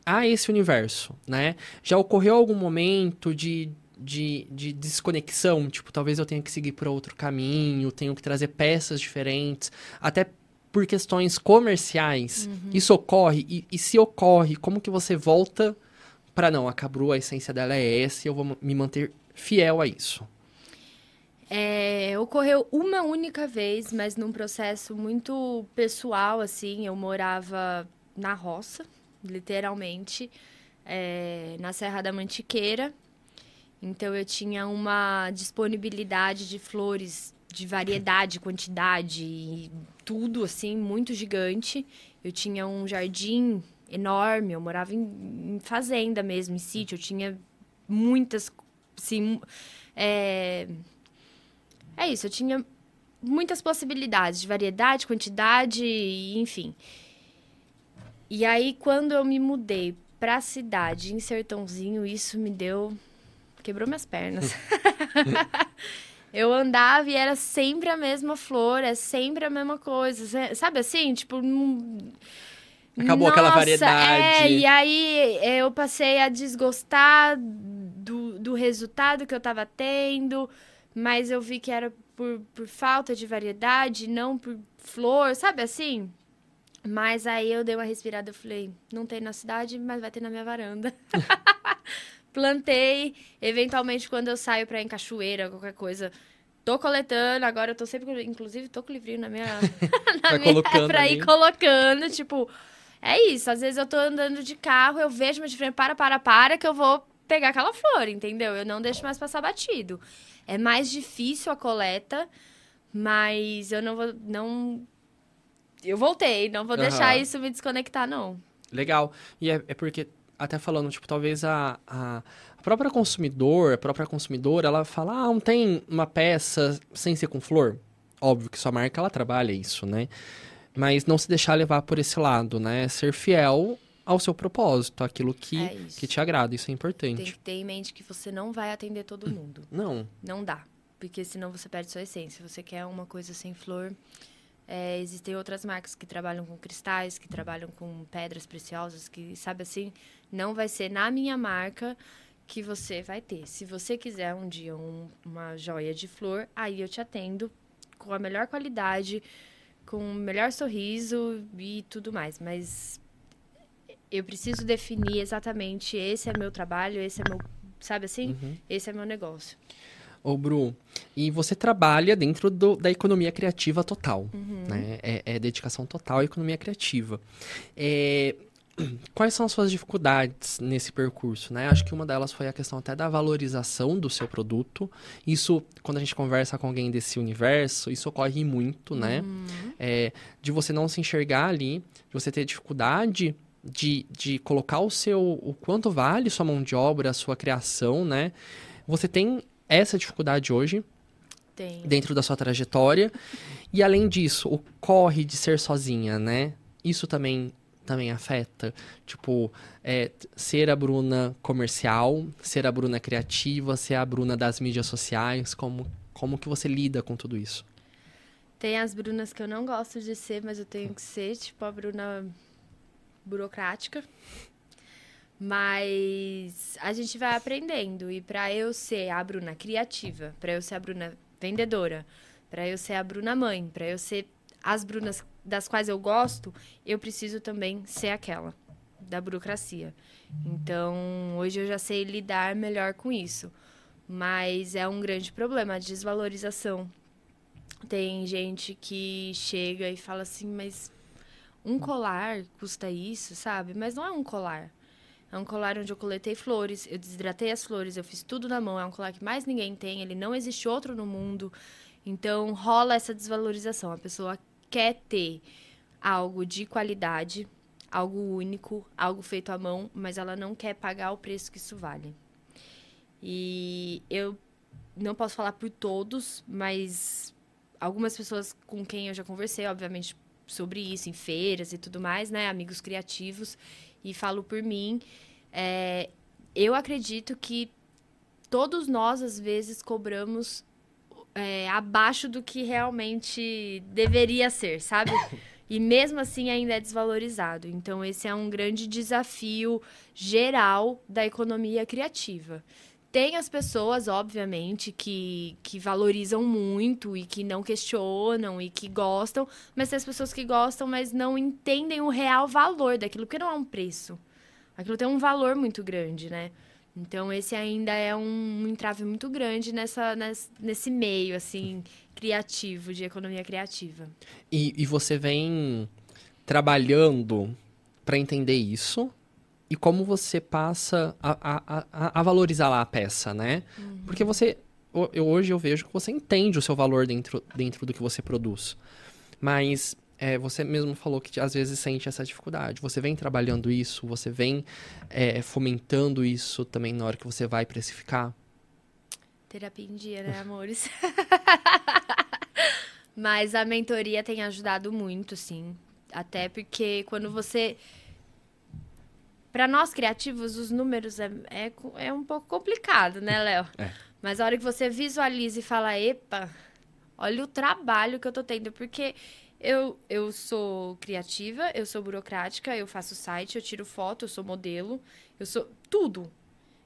a esse universo, né? Já ocorreu algum momento de de, de desconexão, tipo, talvez eu tenha que seguir por outro caminho, tenho que trazer peças diferentes, até por questões comerciais. Uhum. Isso ocorre? E, e, se ocorre, como que você volta para não, a Cabru, a essência dela é essa e eu vou me manter fiel a isso? É, ocorreu uma única vez, mas num processo muito pessoal, assim. Eu morava na roça, literalmente, é, na Serra da Mantiqueira. Então eu tinha uma disponibilidade de flores de variedade, quantidade e tudo assim muito gigante. Eu tinha um jardim enorme, eu morava em, em fazenda mesmo, em sítio. Eu tinha muitas, sim, é, é isso. Eu tinha muitas possibilidades de variedade, quantidade, enfim. E aí quando eu me mudei para a cidade, em Sertãozinho, isso me deu quebrou minhas pernas. (laughs) eu andava e era sempre a mesma flor, é sempre a mesma coisa. Sabe assim? Tipo. Acabou Nossa, aquela variedade. É, e aí eu passei a desgostar do, do resultado que eu tava tendo, mas eu vi que era por, por falta de variedade, não por flor, sabe assim? Mas aí eu dei uma respirada e falei, não tem na cidade, mas vai ter na minha varanda. (laughs) plantei. Eventualmente, quando eu saio pra ir em cachoeira, qualquer coisa, tô coletando. Agora eu tô sempre, inclusive, tô com o livrinho na minha. (laughs) na Vai minha colocando pra ali. ir colocando. Tipo, é isso. Às vezes eu tô andando de carro, eu vejo uma de frente, para, para, para, que eu vou pegar aquela flor, entendeu? Eu não deixo mais passar batido. É mais difícil a coleta, mas eu não vou. Não... Eu voltei, não vou Aham. deixar isso me desconectar, não. Legal. E é, é porque, até falando, tipo, talvez a, a, própria consumidor, a própria consumidora, ela fala, ah, não tem uma peça sem ser com flor? Óbvio que sua marca, ela trabalha isso, né? Mas não se deixar levar por esse lado, né? Ser fiel ao seu propósito, aquilo que, É que te agrada, isso é Tem importante. que ter em mente que você não vai atender todo mundo. (clears throat) Não, Não dá. Porque senão você perde sua essência. Você quer uma coisa sem flor. é, existem outras marcas que trabalham com cristais, que trabalham com pedras preciosas, que, sabe assim, não vai ser na minha marca que você vai ter. Se você quiser um dia um- uma joia de flor, aí eu te atendo com a melhor qualidade, com o melhor sorriso e tudo mais. Mas eu preciso definir exatamente esse é meu trabalho, esse é meu, sabe assim? Uhum. Esse é meu negócio. Ô, Bru, e você trabalha dentro do- da economia criativa total, Uhum. né? É, é dedicação total à economia criativa. É, (clears throat) quais são as suas dificuldades nesse percurso, né? Acho que uma delas foi a questão até da valorização do seu produto. Isso, quando a gente conversa com alguém desse universo, isso ocorre muito, né? É, de você não se enxergar ali, de você ter dificuldade de, de colocar o seu... o quanto vale sua mão de obra, a sua criação, né? Você tem essa dificuldade hoje, dentro da sua trajetória. E além disso, o corre de ser sozinha, né? Isso também também afeta, tipo, é, ser a Bruna comercial, ser a Bruna criativa, ser a Bruna das mídias sociais, como como que você lida com tudo isso? Tem as Brunas que eu não gosto de ser, mas eu tenho que ser, tipo a Bruna burocrática. Mas a gente vai aprendendo. E pra eu ser a Bruna criativa, pra eu ser a Bruna vendedora, pra eu ser a Bruna mãe, pra eu ser as Brunas das quais eu gosto, eu preciso também ser aquela da burocracia. Então, hoje eu já sei lidar melhor com isso. Mas é um grande problema a desvalorização tem gente que chega e fala assim, mas um colar custa isso, sabe? Mas não é um colar. É um colar onde eu coletei flores, eu desidratei as flores, eu fiz tudo na mão. É um colar que mais ninguém tem, ele não existe outro no mundo. Então rola essa desvalorização. A pessoa quer ter algo de qualidade, algo único, algo feito à mão, mas ela não quer pagar o preço que isso vale. E eu não posso falar por todos, mas algumas pessoas com quem eu já conversei, obviamente, sobre isso, em feiras e tudo mais, né? Amigos criativos, e falo por mim. é, eu acredito que todos nós, às vezes, cobramos é, abaixo do que realmente deveria ser, sabe? E mesmo assim ainda é desvalorizado. Então, esse é um grande desafio geral da economia criativa. Tem as pessoas, obviamente, que, que valorizam muito e que não questionam e que gostam, mas tem as pessoas que gostam, mas não entendem o real valor daquilo, porque não é um preço. Aquilo tem um valor muito grande, né? Então, esse ainda é um, um entrave muito grande nessa, nesse, nesse meio, assim, criativo, de economia criativa. E, e você vem trabalhando para entender isso e como você passa a, a, a, valorizar lá a peça, né? Uhum. Porque você, eu, hoje eu vejo que você entende o seu valor dentro, dentro do que você produz. Mas é, você mesmo falou que às vezes sente essa dificuldade. Você vem trabalhando isso, você vem é, fomentando isso também na hora que você vai precificar? Terapia em dia, né, amores? (laughs) Mas a mentoria tem ajudado muito, sim. Até porque quando você. Para nós criativos, os números é, é, é um pouco complicado, né, Léo? (laughs) É. Mas a hora que você visualiza e fala, epa, olha o trabalho que eu tô tendo. Porque eu, eu sou criativa, eu sou burocrática, eu faço site, eu tiro foto, eu sou modelo, eu sou tudo.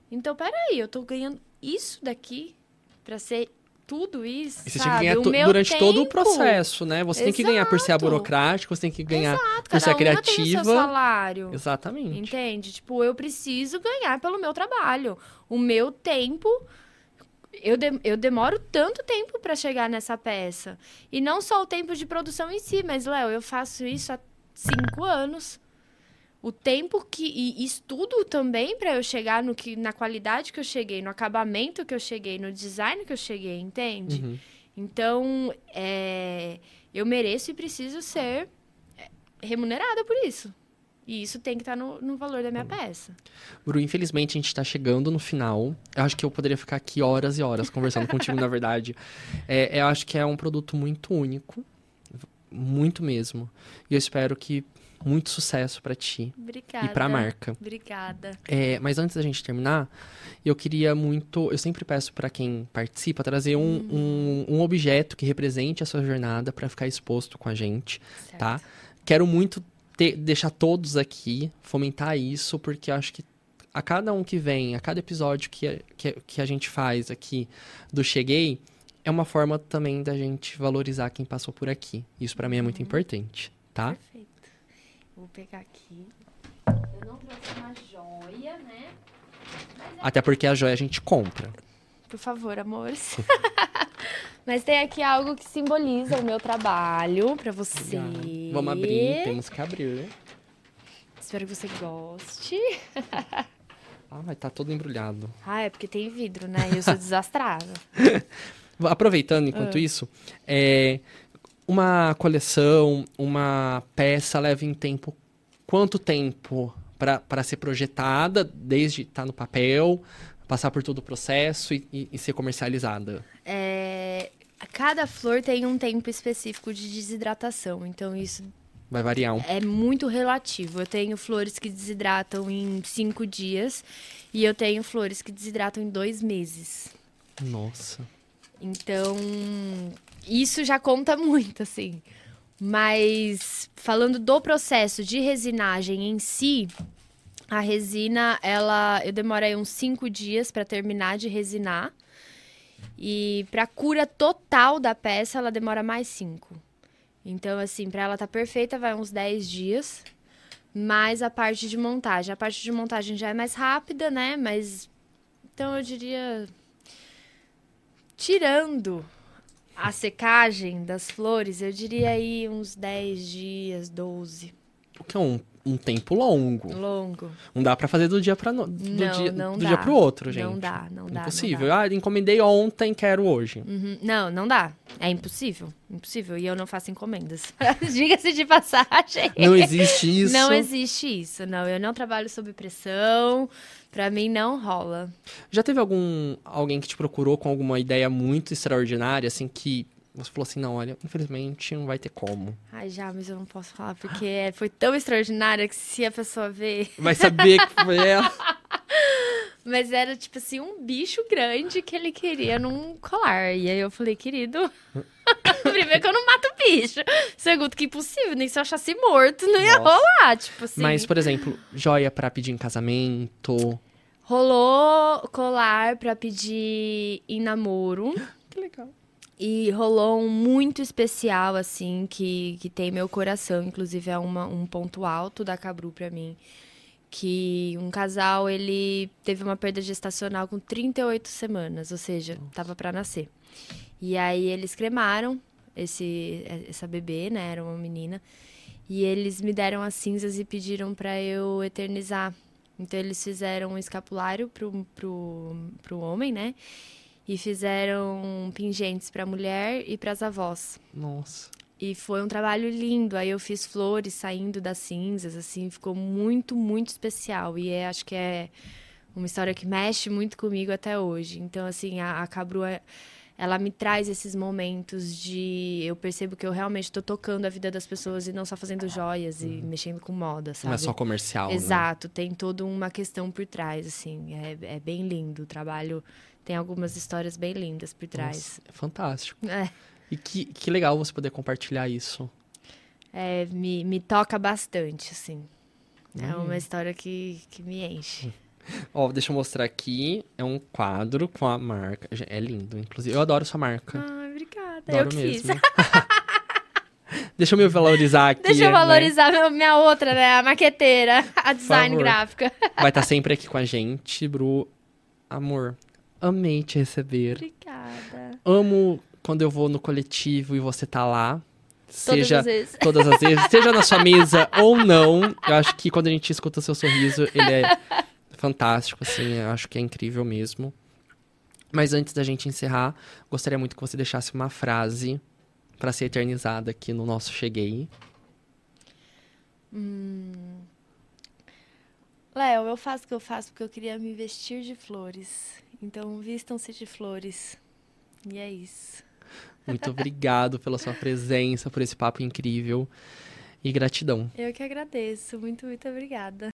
Então, peraí, eu tô ganhando isso daqui para ser tudo isso. E você sabe? tinha que ganhar durante tempo. todo o processo, né? Você Exato. tem que ganhar por ser burocrática, você tem que ganhar Exato. por ser criativa. Tem o seu salário. Exatamente. Entende? Tipo, eu preciso ganhar pelo meu trabalho. O meu tempo eu, de, eu demoro tanto tempo para chegar nessa peça. E não só o tempo de produção em si, mas, Léo, eu faço isso há cinco anos. O tempo que. E estudo também para eu chegar no que, na qualidade que eu cheguei, no acabamento que eu cheguei, no design que eu cheguei, entende? Uhum. Então, é, eu mereço e preciso ser é, remunerada por isso. E isso tem que estar tá no, no, valor da minha peça. Bru, infelizmente a gente está chegando no final. Eu acho que eu poderia ficar aqui horas e horas conversando contigo, na verdade. É, eu acho que é um produto muito único. Muito mesmo. E eu espero que muito sucesso para ti. Obrigada. E para a marca. Obrigada. É, mas antes da gente terminar, eu queria muito. Eu sempre peço para quem participa trazer um, hum. um, um, objeto que represente a sua jornada para ficar exposto com a gente, certo. tá? Quero muito ter, deixar todos aqui, fomentar isso, porque acho que a cada um que vem, a cada episódio que, que, que a gente faz aqui do Cheguei, é uma forma também da gente valorizar quem passou por aqui. Isso para mim é muito uhum. importante, tá? Perfeito. Vou pegar aqui. Eu não trouxe uma joia, né? É... Até porque a joia a gente compra. Por favor, amores. (laughs) Mas tem aqui algo que simboliza o meu trabalho para você. Vamos abrir, temos que abrir. Espero que você goste. (laughs) ah, tá todo embrulhado. Ah, é porque tem vidro, né? E eu sou (laughs) desastrada. Aproveitando enquanto ah. isso, é, uma coleção, uma peça leva em tempo quanto tempo para ser projetada, desde estar tá no papel, passar por todo o processo e, e, e ser comercializada? É, cada flor tem um tempo específico de desidratação, então isso vai variar. Um... É muito relativo. Eu tenho flores que desidratam em cinco dias e eu tenho flores que desidratam em dois meses. Nossa. Então isso já conta muito, assim. Mas falando do processo de resinagem em si, a resina, ela, eu demorei uns cinco dias para terminar de resinar. E para cura total da peça, ela demora mais cinco. Então, assim, para ela estar tá perfeita, vai uns 10 dias. Mais a parte de montagem. A parte de montagem já é mais rápida, né? Mas. Então, eu diria. Tirando a secagem das flores, eu diria aí uns 10 dias, 12. O que é um um tempo longo. Longo. Não dá para fazer do dia para no... do não, dia não do dá. dia pro outro, gente. Não dá, não dá. Impossível. Não dá. Ah, encomendei ontem, quero hoje. Uhum. Não, não dá. É impossível. Impossível. E eu não faço encomendas. (laughs) Diga-se de passagem. Não existe (laughs) isso. Não existe isso. Não, eu não trabalho sob pressão. Para mim não rola. Já teve algum alguém que te procurou com alguma ideia muito extraordinária assim que você falou assim, não, olha, infelizmente não vai ter como. Ai, já, mas eu não posso falar, porque é, foi tão extraordinária que se a pessoa ver... Vai saber que foi (laughs) ela. mas era, tipo assim, um bicho grande que ele queria num colar. E aí eu falei, querido... (laughs) Primeiro que eu não mato bicho. Segundo que impossível, nem se eu achasse morto, não ia Nossa. rolar, tipo assim. Mas, por exemplo, joia para pedir em casamento... Rolou colar para pedir em namoro. (gasps) Que legal. E rolou um muito especial, assim, que, que tem meu coração. Inclusive, é uma, um ponto alto da Cabru pra mim. que um casal ele teve uma perda gestacional com 38 semanas, ou seja, estava para nascer. E aí eles cremaram esse essa bebê, né? Era uma menina. E eles me deram as cinzas e pediram para eu eternizar. Então eles fizeram um escapulário pro, pro, pro homem, né? E fizeram pingentes para a mulher e para as avós. Nossa. E foi um trabalho lindo. Aí eu fiz flores saindo das cinzas, assim, ficou muito, muito especial. E é, acho que é uma história que mexe muito comigo até hoje. Então, assim, a, a Cabru, é, ela me traz esses momentos de. Eu percebo que eu realmente estou tocando a vida das pessoas e não só fazendo joias e mexendo com moda, sabe? Não é só comercial. né? Exato, tem toda uma questão por trás, assim. É, é bem lindo. O trabalho tem algumas histórias bem lindas por trás. Nossa, é fantástico. É. E que, que legal você poder compartilhar isso. É, me, me toca bastante, assim. É Hum. uma história que, que me enche. (laughs) Ó, deixa eu mostrar aqui. É um quadro com a marca. É lindo, inclusive. Eu adoro sua marca. Ai, obrigada. Adoro eu que mesmo. fiz. (laughs) Deixa eu me valorizar (laughs) aqui. Deixa eu né? valorizar meu- minha outra, né? A maqueteira, a design gráfica. Vai estar sempre aqui com a gente, Bru. Amor, amei te receber. Obrigada. Amo quando eu vou no coletivo e você tá lá. Todas Seja as vezes. (laughs) todas as vezes, seja na sua mesa ou não. Eu acho que quando a gente escuta o seu sorriso, ele é fantástico, assim, eu acho que é incrível mesmo. Mas antes da gente encerrar, gostaria muito que você deixasse uma frase pra ser eternizada aqui no nosso Cheguei. Léo, eu faço o que eu faço porque eu queria me vestir de flores. Então, vistam-se de flores. E é isso. Muito (laughs) obrigado pela sua presença, por esse papo incrível. E gratidão. Eu que agradeço. Muito, muito obrigada.